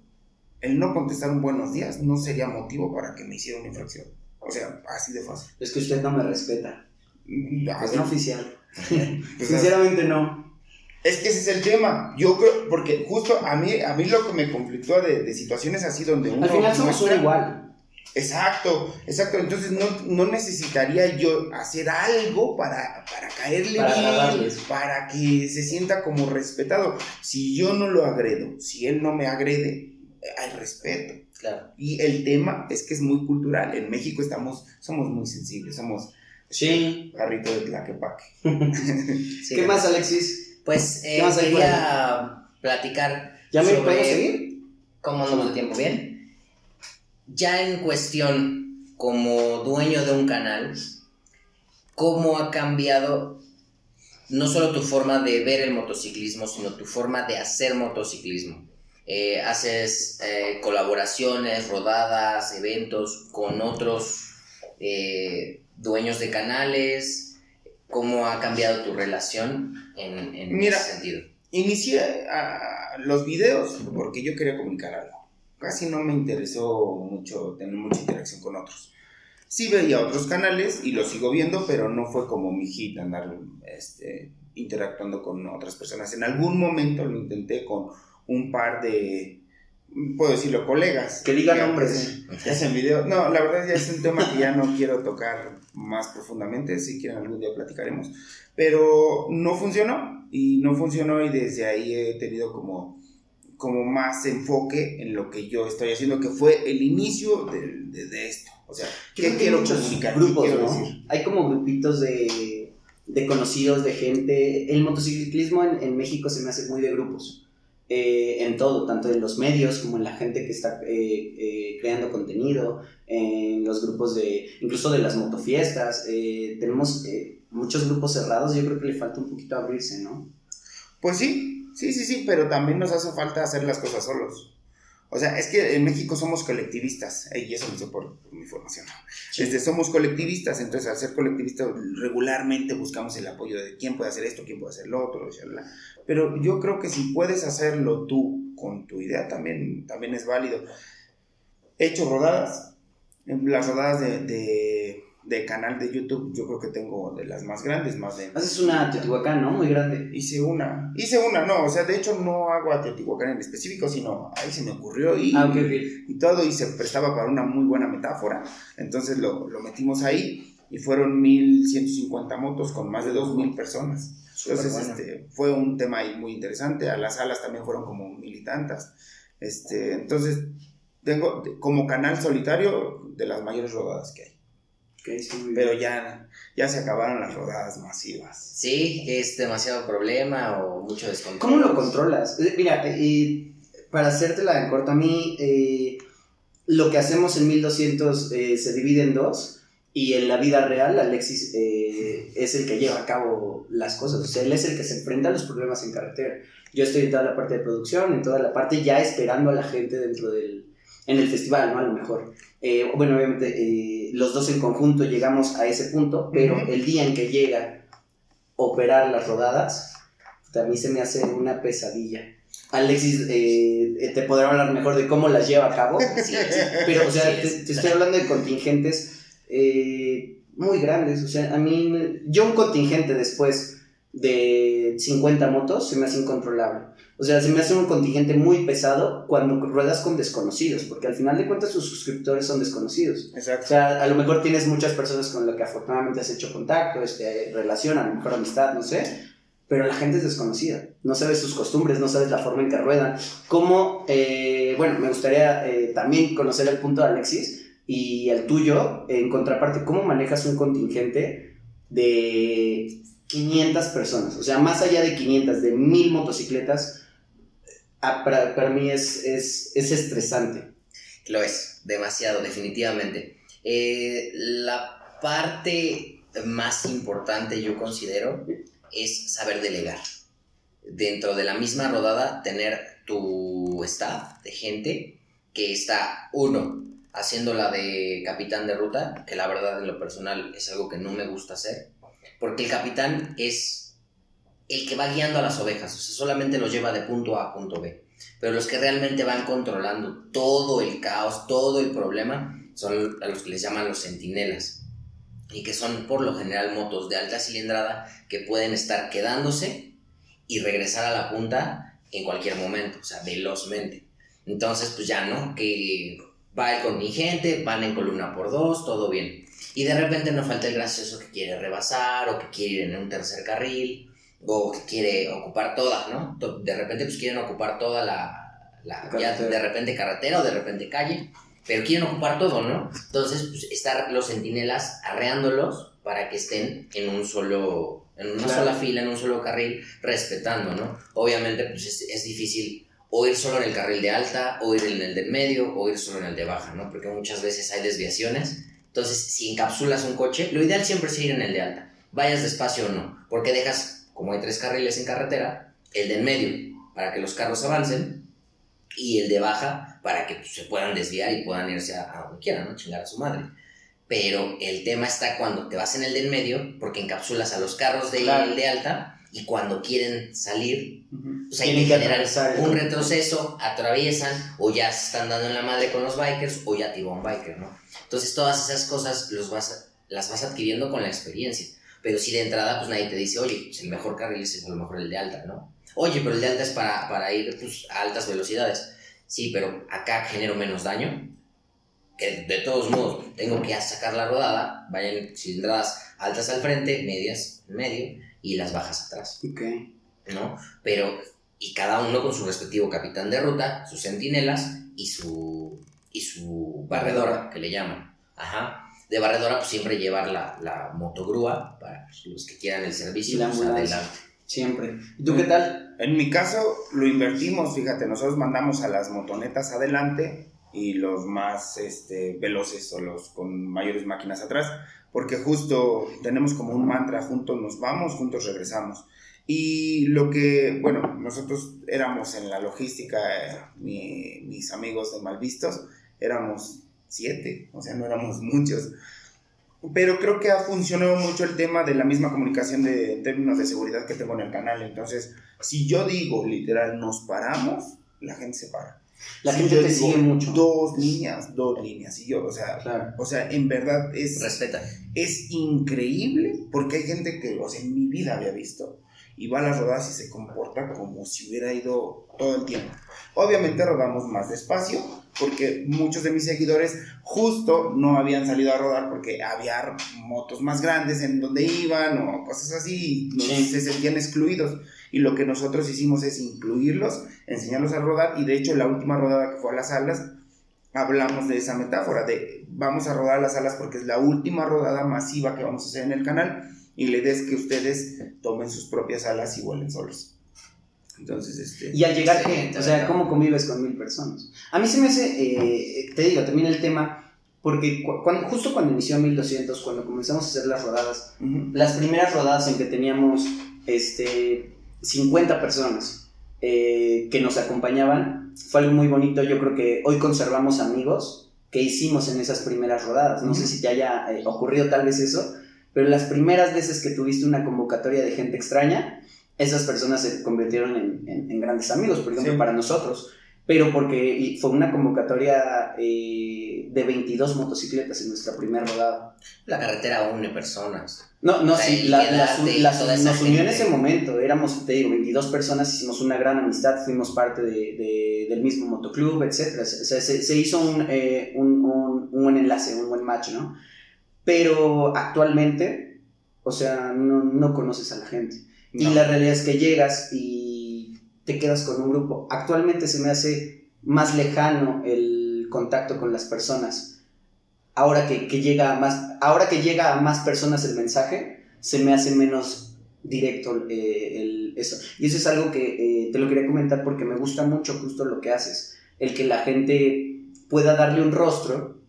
el no contestar un buenos días no sería motivo para que me hiciera una infracción. O sea, así de fácil. Es que usted no me respeta. Mm, es no oficial. (laughs) Sinceramente no. Es que ese es el tema. Yo creo, porque justo a mí, a mí lo que me conflictúa de, de situaciones así donde uno... Al final somos igual. Exacto, exacto. Entonces no, no, necesitaría yo hacer algo para, para caerle bien, para que se sienta como respetado. Si yo no lo agredo, si él no me agrede, hay respeto. Claro. Y el tema es que es muy cultural. En México estamos, somos muy sensibles, somos sí. garrito de tlaquepaque. (laughs) ¿Qué más, Alexis? Pues eh, quería platicar ¿Ya me sobre seguir? cómo andamos de tiempo, ¿bien? Ya en cuestión, como dueño de un canal, ¿cómo ha cambiado no solo tu forma de ver el motociclismo, sino tu forma de hacer motociclismo? Eh, haces eh, colaboraciones, rodadas, eventos con otros eh, dueños de canales. ¿Cómo ha cambiado tu relación en, en ese sentido? Inicié a los videos porque yo quería comunicar algo. Casi no me interesó mucho tener mucha interacción con otros. Sí veía otros canales y los sigo viendo, pero no fue como mi hit andar este, interactuando con otras personas. En algún momento lo intenté con un par de, puedo decirlo, colegas. Que digan nombres. Hacen video. No, la verdad ya es un tema que ya no quiero tocar más profundamente, si quieren algún día platicaremos. Pero no funcionó y no funcionó y desde ahí he tenido como, como más enfoque en lo que yo estoy haciendo, que fue el inicio de, de, esto. O sea, ¿qué quiero comunicar? Grupos, Hay como grupitos de, de, conocidos, de gente. El motociclismo en, en México se me hace muy de grupos eh, en todo, tanto en los medios como en la gente que está eh, eh, creando contenido, en los grupos de, incluso de las motofiestas. tenemos muchos grupos cerrados, yo creo que le falta un poquito abrirse, ¿no? Pues sí, sí, sí, sí, pero también nos hace falta hacer las cosas solos. O sea, es que en México somos colectivistas, y eso lo sé por, mi formación. Este, somos colectivistas, entonces al ser colectivistas regularmente buscamos el apoyo de quién puede hacer esto, quién puede hacer lo otro, pero yo creo que si puedes hacerlo tú con tu idea también, también es válido. He hecho rodadas, las rodadas de de canal de YouTube, yo creo que tengo de las más grandes, más de... Haces una Teotihuacán, ¿no? Muy grande. Hice una, hice una, no, o sea, de hecho no hago a Teotihuacán en específico, sino ahí se me ocurrió y, ah, y todo y se prestaba para una muy buena metáfora, entonces lo, lo metimos ahí y fueron 1150 motos con más de 2000 personas. Entonces, este, fue un tema ahí muy interesante, a las salas también fueron como mil y tantas. Este, entonces, tengo como canal solitario de las mayores rodadas que hay. Pero ya, ya se acabaron las rodadas masivas. Sí, es demasiado problema o mucho descontrol. ¿Cómo lo controlas? Eh, mira, y para hacértela en corto, a mí, eh, lo que hacemos en 1200 eh, se divide en dos y en la vida real Alexis eh, es el que lleva a cabo las cosas, o sea, él es el que se enfrenta a los problemas en carretera. Yo estoy en toda la parte de producción, en toda la parte ya esperando a la gente dentro del, en el festival, ¿no? A lo mejor. Eh, bueno, obviamente eh, los dos en conjunto llegamos a ese punto, pero el día en que llega operar las rodadas, a mí se me hace una pesadilla. Alexis eh, te podrá hablar mejor de cómo las lleva a cabo, (laughs) Sí, sí. pero, o sea, Sí, te, te estoy hablando de contingentes eh, muy grandes. O sea, a mí, yo un contingente después de 50 motos se me hace incontrolable. O sea, se me hace un contingente muy pesado cuando ruedas con desconocidos, porque al final de cuentas sus suscriptores son desconocidos. O Exacto. sea, a lo mejor tienes muchas personas con las que afortunadamente has hecho contacto, este, relación, a lo mejor amistad, no sé, pero la gente es desconocida. No sabes sus costumbres, no sabes la forma en que ruedan. Cómo, eh, bueno, me gustaría eh, también conocer el punto de Alexis y el tuyo, en contraparte, cómo manejas un contingente de 500 personas. O sea, más allá de 500, de 1000 motocicletas, ah, para, mí es, es, es estresante. Lo es, demasiado, definitivamente. Eh, la parte más importante, yo considero, es saber delegar. Dentro de la misma rodada, tener tu staff de gente que está, uno, haciéndola de capitán de ruta, que la verdad en lo personal es algo que no me gusta hacer, porque el capitán es el que va guiando a las ovejas, o sea, solamente los lleva de punto A a punto B pero los que realmente van controlando todo el caos, todo el problema, son a los que les llaman los centinelas. Y que son por lo general motos de alta cilindrada que pueden estar quedándose y regresar a la punta en cualquier momento, o sea, velozmente. Entonces, pues ya, ¿no? Que va el contingente, van en columna por dos, todo bien. Y de repente no falta el gracioso que quiere rebasar o que quiere ir en un tercer carril o que quiere ocupar toda, ¿no? De repente pues quieren ocupar toda la, la ya de repente carretera o de repente calle, pero quieren ocupar todo, ¿no? Entonces, pues estar los centinelas arreándolos para que estén en un solo, en una Claro. sola fila, en un solo carril, respetando, ¿no? Obviamente, pues es, es difícil o ir solo en el carril de alta, o ir en el del medio, o ir solo en el de baja, ¿no? Porque muchas veces hay desviaciones. Entonces, si encapsulas un coche, lo ideal siempre es ir en el de alta, vayas despacio o no, porque dejas, como hay tres carriles en carretera, el de en medio para que los carros avancen y el de baja para que pues, se puedan desviar y puedan irse a, a donde quieran, ¿no? Chingar a su madre. Pero el tema está cuando te vas en el del medio, porque encapsulas a los carros del Claro. de alta y cuando quieren salir, pues hay que generar un retroceso, atraviesan o ya se están dando en la madre con los bikers o ya tiró un biker, ¿no? Entonces todas esas cosas los vas las vas adquiriendo con la experiencia. Pero si de entrada pues nadie te dice, oye, pues, el mejor carril es a lo mejor el de alta, ¿no? Oye, pero el de alta es para, para ir pues, a altas velocidades. Sí, pero acá genero menos daño. Que de todos modos tengo que sacar la rodada, vayan cilindradas altas al frente, medias en medio y las bajas atrás. Ok. ¿no? Pero, y cada uno con su respectivo capitán de ruta, sus centinelas y su, y su barredora, que le llaman. Ajá. De barredora, pues siempre llevar la, la motogrúa para pues, los que quieran el servicio. Y la pues, adelante. Siempre. ¿Y tú qué tal? En mi caso lo invertimos, fíjate, nosotros mandamos a las motonetas adelante y los más este, veloces o los con mayores máquinas atrás, porque justo tenemos como un mantra, juntos nos vamos, juntos regresamos. Y lo que, bueno, nosotros éramos en la logística, eh, mi- mis amigos de Malvistos, éramos siete, o sea, no éramos muchos. Pero creo que ha funcionado mucho el tema de la misma comunicación de, en términos de seguridad que tengo en el canal. Entonces, si yo digo literal, nos paramos, la gente se para. La Si gente te digo, sigue mucho. Dos líneas, dos líneas. Y yo, o sea, Claro. o sea, en verdad es, Respeta. es increíble porque hay gente que, o sea, en mi vida había visto y va a las rodadas y se comporta como si hubiera ido todo el tiempo. Obviamente rodamos más despacio porque muchos de mis seguidores justo no habían salido a rodar porque había motos más grandes en donde iban o cosas así y no- Sí. se sentían excluidos. Y lo que nosotros hicimos es incluirlos, enseñarlos a rodar y de hecho la última rodada que fue a las alas hablamos de esa metáfora de vamos a rodar las alas porque es la última rodada masiva que vamos a hacer en el canal y la idea es que ustedes tomen sus propias alas y vuelen solos. Entonces, este... Y al llegar, O sea. ¿cómo convives con mil personas? A mí se me hace, eh, te digo, también el tema, porque cuando- justo cuando inició 1200, cuando comenzamos a hacer las rodadas, las primeras rodadas en que teníamos este, 50 personas eh, que nos acompañaban, fue algo muy bonito. Yo creo que hoy conservamos amigos que hicimos en esas primeras rodadas. No sé si te haya eh, ocurrido tal vez eso, pero las primeras veces que tuviste una convocatoria de gente extraña, esas personas se convirtieron en, en- en grandes amigos, por ejemplo, Sí. para nosotros. Pero porque y fue una convocatoria eh, de 22 motocicletas en nuestra primera rodada. La carretera une personas. No, no, sí, y la- las- y las- nos unió en ese momento, éramos, te digo, 22 personas, hicimos una gran amistad, fuimos parte de, de- del mismo motoclub, etc. O sea, se, se hizo un, eh, un, un- un buen enlace, un buen match, ¿no? Pero actualmente, o sea, no, no conoces a la gente. Y No. la realidad es que llegas y te quedas con un grupo. Actualmente se me hace más lejano el contacto con las personas. Ahora que, llega a más, ahora que llega a más personas el mensaje, se me hace menos directo eh, eso. Y eso es algo que eh, te lo quería comentar porque me gusta mucho justo lo que haces. El que la gente pueda darle un rostro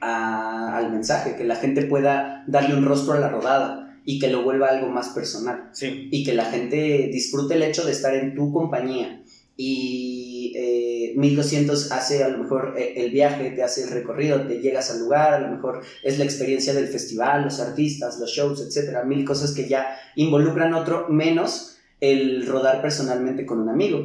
al mensaje, que la gente pueda darle un rostro a la rodada y que lo vuelva algo más personal Sí. y que la gente disfrute el hecho de estar en tu compañía. Y eh, 1200 hace a lo mejor eh, el viaje, te hace el recorrido, te llegas al lugar, a lo mejor es la experiencia del festival, los artistas, los shows, etcétera, mil cosas que ya involucran otro, menos el rodar personalmente con un amigo.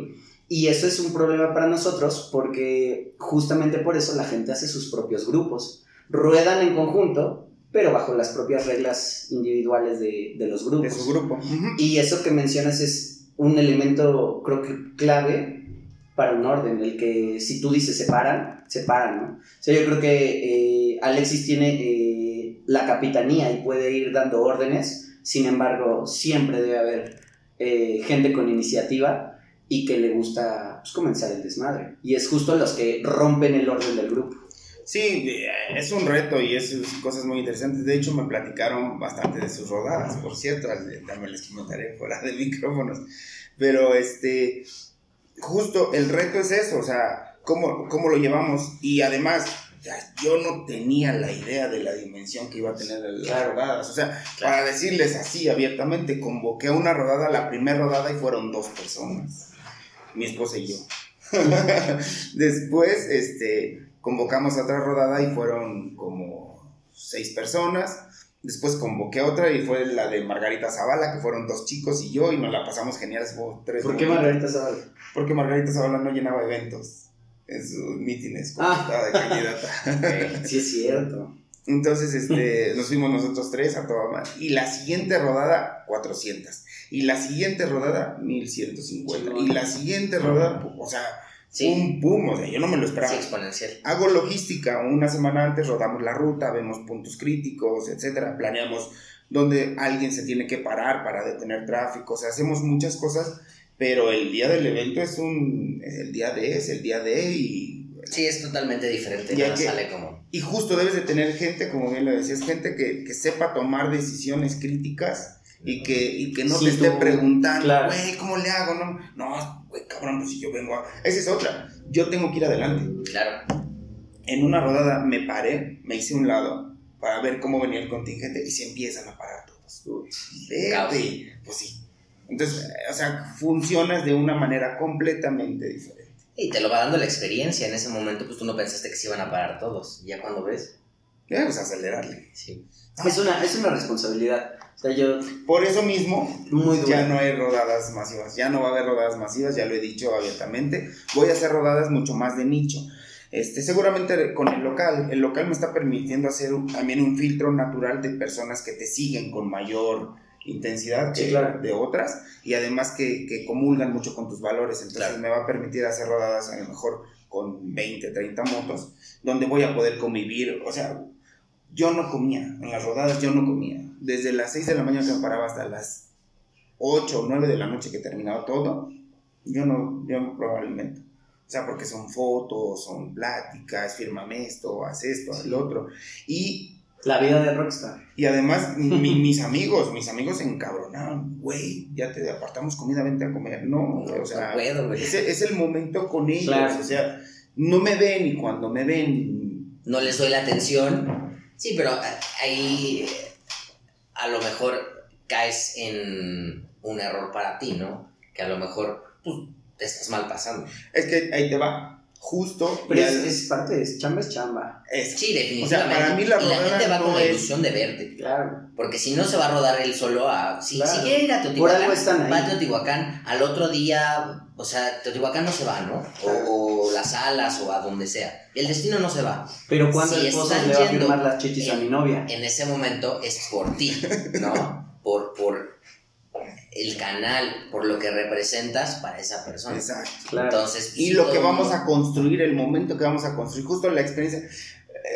Y eso es un problema para nosotros porque justamente por eso la gente hace sus propios grupos. Ruedan en conjunto, pero bajo las propias reglas individuales de, de los grupos. De su grupo. Y eso que mencionas es un elemento, creo que clave para un orden, el que si tú dices separan, separan, ¿no? O sea, yo creo que eh, Alexis tiene eh, la capitanía y puede ir dando órdenes, sin embargo, siempre debe haber eh, gente con iniciativa y que le gusta pues, comenzar el desmadre. Y es justo los que rompen el orden del grupo. Sí, es un reto y es cosas muy interesantes. De hecho, me platicaron bastante de sus rodadas, por cierto, también les comentaré fuera de micrófonos. Pero este, justo el reto es eso, o sea, cómo, cómo lo llevamos. Y además, yo no tenía la idea de la dimensión que iba a tener las Claro. rodadas. O sea, para decirles así abiertamente, convoqué una rodada, la primera rodada, y fueron dos personas, mi esposa y yo. (laughs) Después, este, convocamos a otra rodada y fueron como seis personas. Después convoqué otra y fue la de Margarita Zavala, que fueron dos chicos y yo, y nos la pasamos genial. Tres ¿Por qué. Margarita Zavala? Porque Margarita Zavala no llenaba eventos en sus mítines cuando Ah. estaba de candidata. (laughs) Sí, es cierto. Entonces, este, nos fuimos nosotros tres a toda madre. Y la siguiente rodada, 400. Y la siguiente rodada, 1150. Y la siguiente rodada, o sea, Sí. pum, pum, o sea, yo no me lo esperaba. Sí, exponencial. Hago logística, una semana antes rodamos la ruta, vemos puntos críticos, etcétera, planeamos dónde alguien se tiene que parar para detener tráfico, o sea, hacemos muchas cosas, pero el día del evento es un, es el día de, es el día de, y, Sí, es totalmente diferente. Y Nada que- sale como. y justo debes de tener gente, como bien lo decías, gente que, que sepa tomar decisiones críticas y que, y que no Sí, te esté tú- preguntando, claro. güey, ¿cómo le hago? No, no, güey, cabrón, pues si yo vengo a... Esa es otra, yo tengo que ir adelante. Claro. en una rodada me paré, me hice a un lado para ver cómo venía el contingente y se empiezan a parar todos. Vete. Pues sí. Entonces, eh, o sea, funcionas de una manera completamente diferente. Y te lo va dando la experiencia. En ese momento, pues tú no pensaste que se iban a parar todos. Ya cuando ves. Debes acelerarle. Sí. Es una, es una responsabilidad. O sea, yo, Por eso mismo, muy ya no hay rodadas masivas. Ya no va a haber rodadas masivas, ya lo he dicho abiertamente. Voy a hacer rodadas mucho más de nicho. Este, seguramente con el local, el local me está permitiendo hacer un- también un filtro natural de personas que te siguen con mayor intensidad Sí, que claro. de otras y además que, que comulgan mucho con tus valores. Entonces Claro. me va a permitir hacer rodadas a lo mejor con 20, 30 motos, donde voy a poder convivir. O sea, yo no comía, en las rodadas yo no comía. Desde las 6 de la mañana que me paraba hasta las 8 o 9 de la noche que terminaba todo, yo no, yo no probaba alimento. O sea, porque son fotos, son pláticas, fírmame esto, haz esto, haz lo otro. Y La vida de rockstar. Y además, (laughs) mi- mis amigos, mis amigos se encabronaron. Güey, ya te apartamos comida, vente a comer. No, güey, o sea, no puedo, güey. ese es el momento con ellos. Claro. O sea, no me ven y cuando me ven, no les doy la atención. Sí, pero a- ahí a lo mejor caes en un error para ti, ¿no? Que a lo mejor pues, te estás mal pasando. es que ahí te va. Justo. Pero es, es parte, es chamba es chamba. eso. Sí, definitivamente. O sea, para mí la y la gente va con la es- ilusión de verte. Claro. Porque si no se va a rodar él solo a... Si, Claro. si quiere ir a Por Teotihuacán, algo están ahí. va a Teotihuacán, al otro día... O sea, Teotihuacán no se va, ¿no? O, o las alas o a donde sea. El destino no se va. Pero cuando Si el esposo le va a firmar las chichis a en- mi novia. en ese momento es por ti, ¿no? (laughs) Por, por el canal, por lo que representas para esa persona. Exacto. Claro. Entonces, Y lo que vamos mundo- a construir, el momento que vamos a construir, justo la experiencia.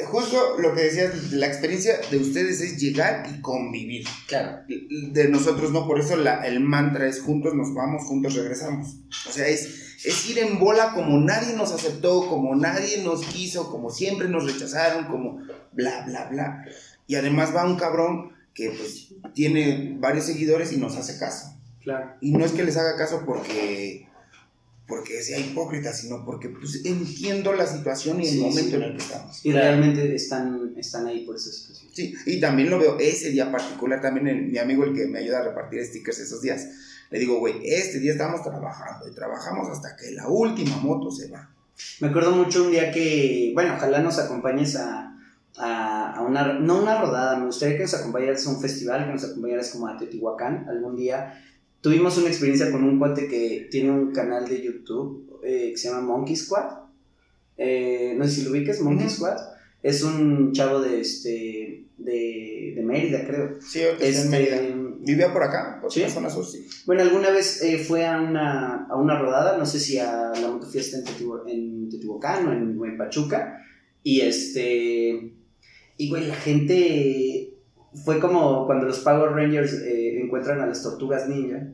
Justo lo que decías, la experiencia de ustedes es llegar y convivir. Claro, De nosotros no, por eso la, el mantra es juntos nos vamos, juntos regresamos. O sea, es, es ir en bola como nadie nos aceptó, como nadie nos quiso, como siempre nos rechazaron, como bla, bla, bla. Y además va un cabrón que pues tiene varios seguidores y nos hace caso. Claro. Y no es que les haga caso porque porque sea hipócrita, sino porque pues, entiendo la situación y el Sí, momento sí. en el que estamos. Y realmente están, están ahí por esa situación. Sí, y también lo veo ese día particular, también el- mi amigo el que me ayuda a repartir stickers esos días. Le digo, güey, este día estamos trabajando y trabajamos hasta que la última moto se va. Me acuerdo mucho un día que, bueno, ojalá nos acompañes a, a, a una, no una rodada, me gustaría que nos acompañaras a un festival, que nos acompañaras como a Teotihuacán algún día. Tuvimos una experiencia con un cuate que tiene un canal de YouTube eh, que se llama Monkey Squad. Eh, no sé si lo ubiques, Monkey. Squad. Es un chavo de, este, de, de Mérida, creo. Sí, en Este, Mérida. Vivía por acá, por ¿Sí? la zona sur, sí. Bueno, alguna vez eh, fue a una, a una rodada, no sé si a la motofiesta en, Teotihu- en Teotihuacán o en, en Pachuca, y este, y güey, la gente fue como cuando los Power Rangers eh, encuentran a las tortugas ninja,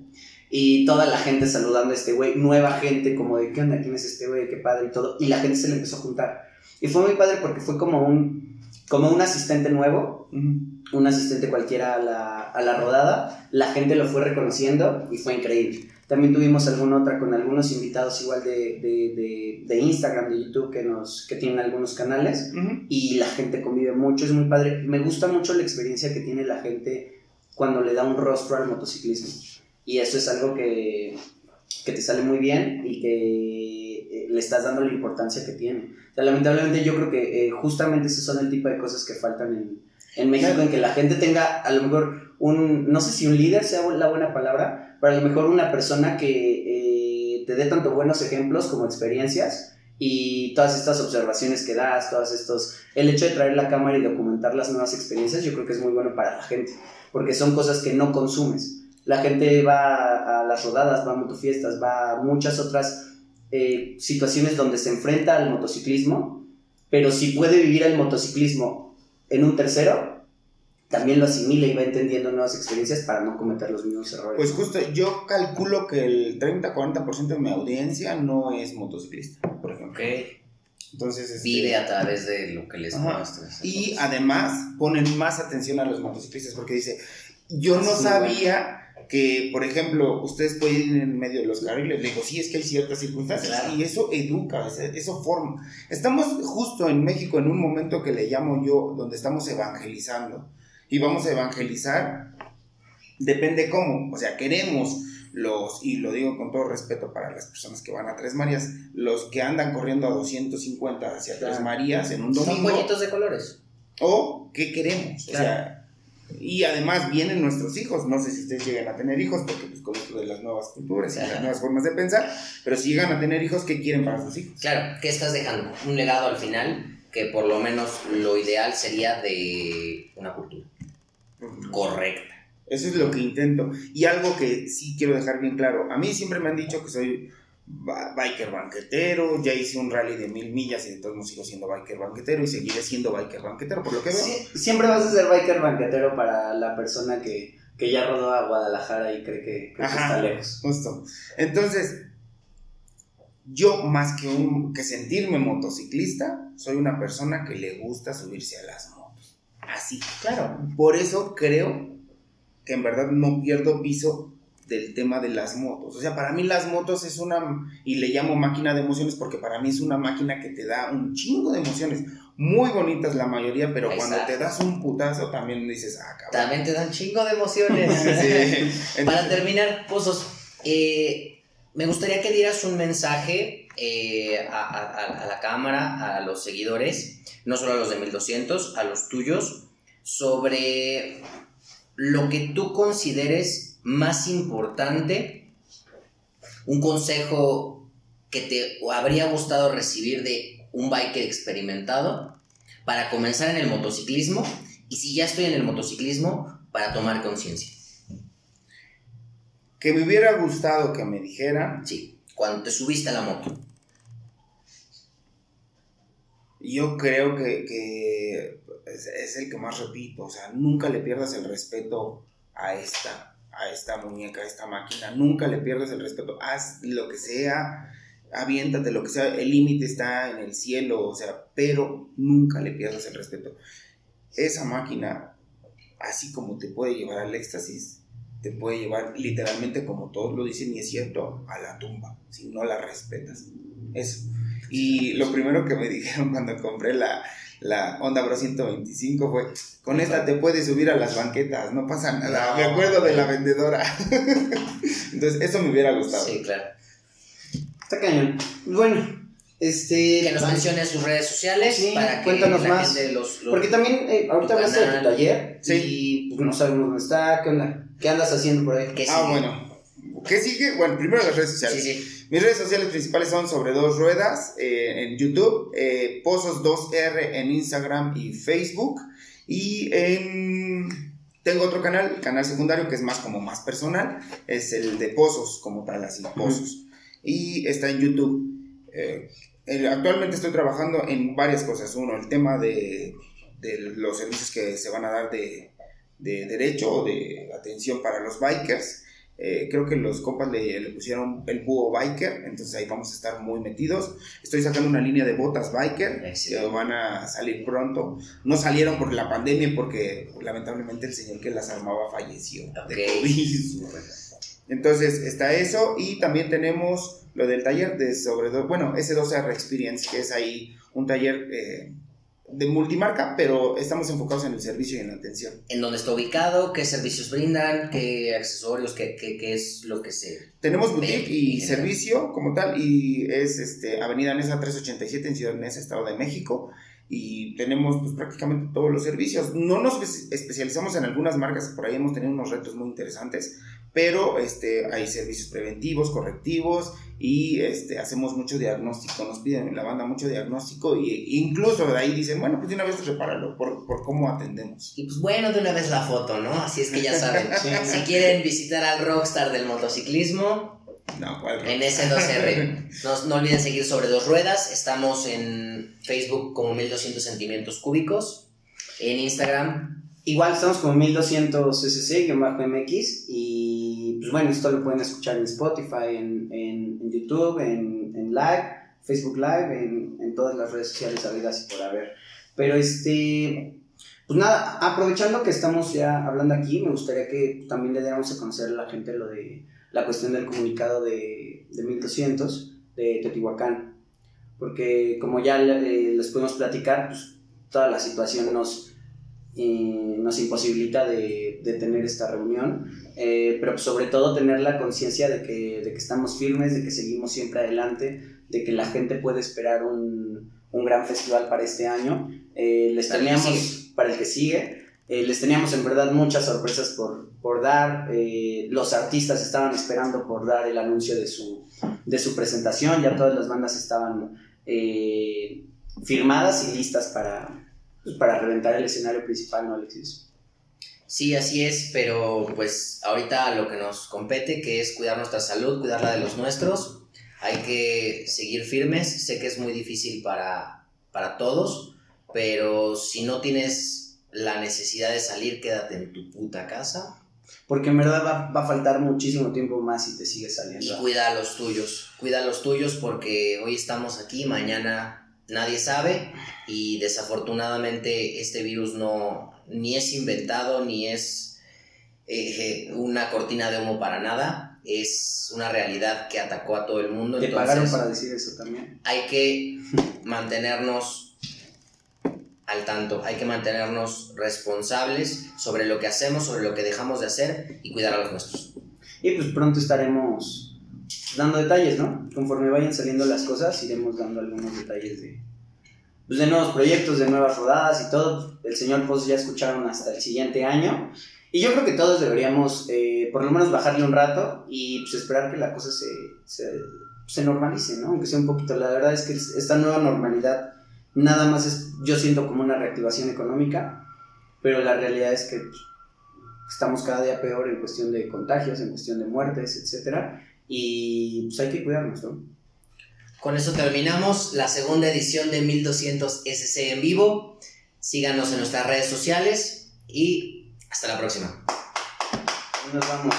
y toda la gente saludando a este güey, nueva gente, como de, ¿qué onda? ¿Quién es este güey? Qué padre y todo, y la gente se le empezó a juntar. Y fue muy padre porque fue como un, como un asistente nuevo, un asistente cualquiera a la, a la rodada, la gente lo fue reconociendo y fue increíble. También tuvimos alguna otra con algunos invitados igual de, de, de, de Instagram, de YouTube, que, nos, que tienen algunos canales Ujú. y la gente convive mucho, es muy padre. Me gusta mucho la experiencia que tiene la gente cuando le da un rostro al motociclismo. Y eso es algo que, que te sale muy bien y que eh, le estás dando la importancia que tiene. O sea, lamentablemente yo creo que eh, justamente esos son el tipo de cosas que faltan en, en México, en que la gente tenga a lo mejor un, no sé si un líder sea la buena palabra, pero a lo mejor una persona que eh, te dé tanto buenos ejemplos como experiencias y todas estas observaciones que das, todos estos, el hecho de traer la cámara y documentar las nuevas experiencias, yo creo que es muy bueno para la gente, porque son cosas que no consumes. La gente va a las rodadas, va a motofiestas, va a muchas otras eh, situaciones donde se enfrenta al motociclismo, pero si puede vivir el motociclismo en un tercero, también lo asimila y va entendiendo nuevas experiencias para no cometer los mismos errores. Pues justo, yo calculo que el 30-40% de mi audiencia no es motociclista, por ejemplo. Entonces, este, vive a través de lo que les Ajá. muestras. Y además ponen más atención a los motociclistas porque dice, yo no sabía que, por ejemplo, ustedes pueden ir en medio de los carriles. Le digo, sí, es que hay ciertas circunstancias Claro. y eso educa, eso forma. Estamos justo en México en un momento que le llamo yo, donde estamos evangelizando. Y vamos a evangelizar, depende cómo, o sea, queremos los, y lo digo con todo respeto para las personas que van a Tres Marías, los que andan corriendo a 250 hacia Tres. Marías en un Son domingo. pollitos de colores. O qué queremos. O sea, y además vienen nuestros hijos. No sé si ustedes llegan a tener hijos, porque pues con esto de las nuevas culturas y las nuevas formas de pensar, pero si llegan a tener hijos, ¿qué quieren para sus hijos? Claro, ¿qué estás dejando? Un legado al final que por lo menos lo ideal sería de una cultura correcta. Eso es lo que intento. Y algo que sí quiero dejar bien claro. A mí siempre me han dicho que soy biker banquetero. Ya hice un rally de mil millas y entonces no sigo siendo biker banquetero y seguiré siendo biker banquetero, por lo que veo. Sí, siempre vas a ser biker banquetero para la persona que, que ya rodó a Guadalajara y cree que, cree que Ajá. está lejos. Justo. Entonces, yo más que, un, que sentirme motociclista, soy una persona que le gusta subirse a las motos. así. Claro. Por eso creo que en verdad no pierdo piso del tema de las motos. O sea, para mí las motos es una, y le llamo máquina de emociones porque para mí es una máquina que te da un chingo de emociones. Muy bonitas la mayoría, pero cuando te das un putazo también dices, ah, cabrón. También te dan chingo de emociones. (laughs) (laughs) Para Entonces, terminar, Pozos, eh, me gustaría que dieras un mensaje eh, a, a- a la cámara, a los seguidores, no solo a los de 1200, a los tuyos, sobre lo que tú consideres más importante, un consejo que te habría gustado recibir de un biker experimentado para comenzar en el motociclismo y si ya estoy en el motociclismo, para tomar conciencia. que me hubiera gustado que me dijeran, Sí, cuando te subiste a la moto. yo creo que, que es, el que más repito, o sea, nunca le pierdas el respeto a esta, a esta muñeca, a esta máquina, nunca le pierdas el respeto, haz lo que sea, aviéntate lo que sea, el límite está en el cielo, o sea, pero nunca le pierdas el respeto. Esa máquina, así como te puede llevar al éxtasis, te puede llevar literalmente, como todos lo dicen, y es cierto, a la tumba, si no la respetas. Eso. Y lo primero que me (laughs) dijeron cuando compré la, la Honda Bro 125 fue, con esta te puedes subir a las banquetas, no pasa nada. No. Me acuerdo de la vendedora. (laughs) Entonces, eso me hubiera gustado. Sí, claro. Está cañón. Bueno, este. Que nos mencione sus redes sociales Sí, para que cuéntanos la más. gente los, los- Porque también eh, ahorita hablaste de tu taller Sí. y pues, no sabemos dónde está, qué onda, qué andas haciendo por ahí. Ah, bueno. ¿Qué sigue? Bueno, primero las redes sociales. Sí, sí. Mis redes sociales principales son sobre dos ruedas eh, en YouTube, eh, Pozos2R en Instagram y Facebook. Y en... tengo otro canal, el canal secundario, que es más como más personal, es el de Pozos, como tal, así, Pozos. Y está en YouTube. Eh, actualmente estoy trabajando en varias cosas. Uno, el tema de, de los servicios que se van a dar de, de derecho o de atención para los bikers. Eh, creo que los compas le, le pusieron el búho biker, entonces ahí vamos a estar muy metidos. Estoy sacando una línea de botas biker que van a salir pronto. No salieron por la pandemia porque lamentablemente el señor que las armaba falleció de COVID. Entonces está eso y también tenemos lo del taller de sobre bueno, S2R Experience, que es ahí un taller eh, de multimarca, pero estamos enfocados en el servicio y en la atención. ¿En dónde está ubicado? ¿Qué servicios brindan? ¿Qué accesorios? ¿Qué, qué, qué es lo que se...? Tenemos boutique y servicio como tal y es este Avenida Nesa 387 en Ciudad Neza, Estado de México y tenemos pues prácticamente todos los servicios. No nos espe- especializamos en algunas marcas, por ahí hemos tenido unos retos muy interesantes, pero este hay servicios preventivos, correctivos y este hacemos mucho diagnóstico, nos piden la banda mucho diagnóstico y incluso de ahí dicen, bueno, pues de una vez repáralo por, por cómo atendemos. Y pues bueno, de una vez la foto, ¿no? Así es que ya saben. (laughs) Si quieren visitar al rockstar del motociclismo, No, ¿cuál? en S2R. (laughs) No, no olviden seguir sobre dos ruedas. Estamos en Facebook como 1200 centímetros cúbicos. En Instagram. Igual estamos como 1200 cc-mx y pues bueno, esto lo pueden escuchar en Spotify, en, en, en YouTube, en, en Live, Facebook Live, en, en todas las redes sociales habidas y por haber. Pero este, pues nada, aprovechando que estamos ya hablando aquí, me gustaría que también le diéramos a conocer a la gente lo de la cuestión del comunicado de, de 1200 de Teotihuacán. Porque como ya eh, les pudimos platicar, pues toda la situación nos, eh, nos imposibilita de, de tener esta reunión, eh, pero sobre todo tener la conciencia de que, de que estamos firmes, de que seguimos siempre adelante, de que la gente puede esperar un, un gran festival para este año. Eh, les teníamos para el que sigue. Eh, les teníamos en verdad muchas sorpresas por, por dar. eh, los artistas estaban esperando por dar el anuncio de su, de su presentación. Ya todas las bandas estaban eh, firmadas y listas para, pues, para reventar el escenario principal, ¿no, Alexis? Sí, así es, pero pues ahorita lo que nos compete, que es cuidar nuestra salud, cuidar la de los nuestros. Hay que seguir firmes. Sé que es muy difícil para, para todos, pero si no tienes la necesidad de salir, quédate en tu puta casa Porque en verdad va, va a faltar muchísimo tiempo más si te sigues y saliendo. cuida a los tuyos. Cuida a los tuyos porque hoy estamos aquí, mañana nadie sabe y desafortunadamente este virus no ni es inventado ni es eh, una cortina de humo para nada, es una realidad que atacó a todo el mundo. Te pagaron para decir eso también. Hay que mantenernos al tanto, hay que mantenernos responsables sobre lo que hacemos, sobre lo que dejamos de hacer y cuidar a los nuestros. Y pues pronto estaremos dando detalles, ¿no? Conforme vayan saliendo las cosas, iremos dando algunos detalles de, pues, de nuevos proyectos, de nuevas rodadas y todo. El señor Poz ya escucharon hasta el siguiente año. Y yo creo que todos deberíamos, eh, por lo menos, bajarle un rato y pues, esperar que la cosa se, se, se, normalice, ¿no? Aunque sea un poquito. La verdad es que esta nueva normalidad nada más es, yo siento como una reactivación económica, pero la realidad es que pues, estamos cada día peor en cuestión de contagios, en cuestión de muertes, etcétera, y pues hay que cuidarnos, ¿no? Con eso terminamos la segunda edición de 1200 SC en vivo. Síganos en nuestras redes sociales y hasta la próxima. Nos vamos.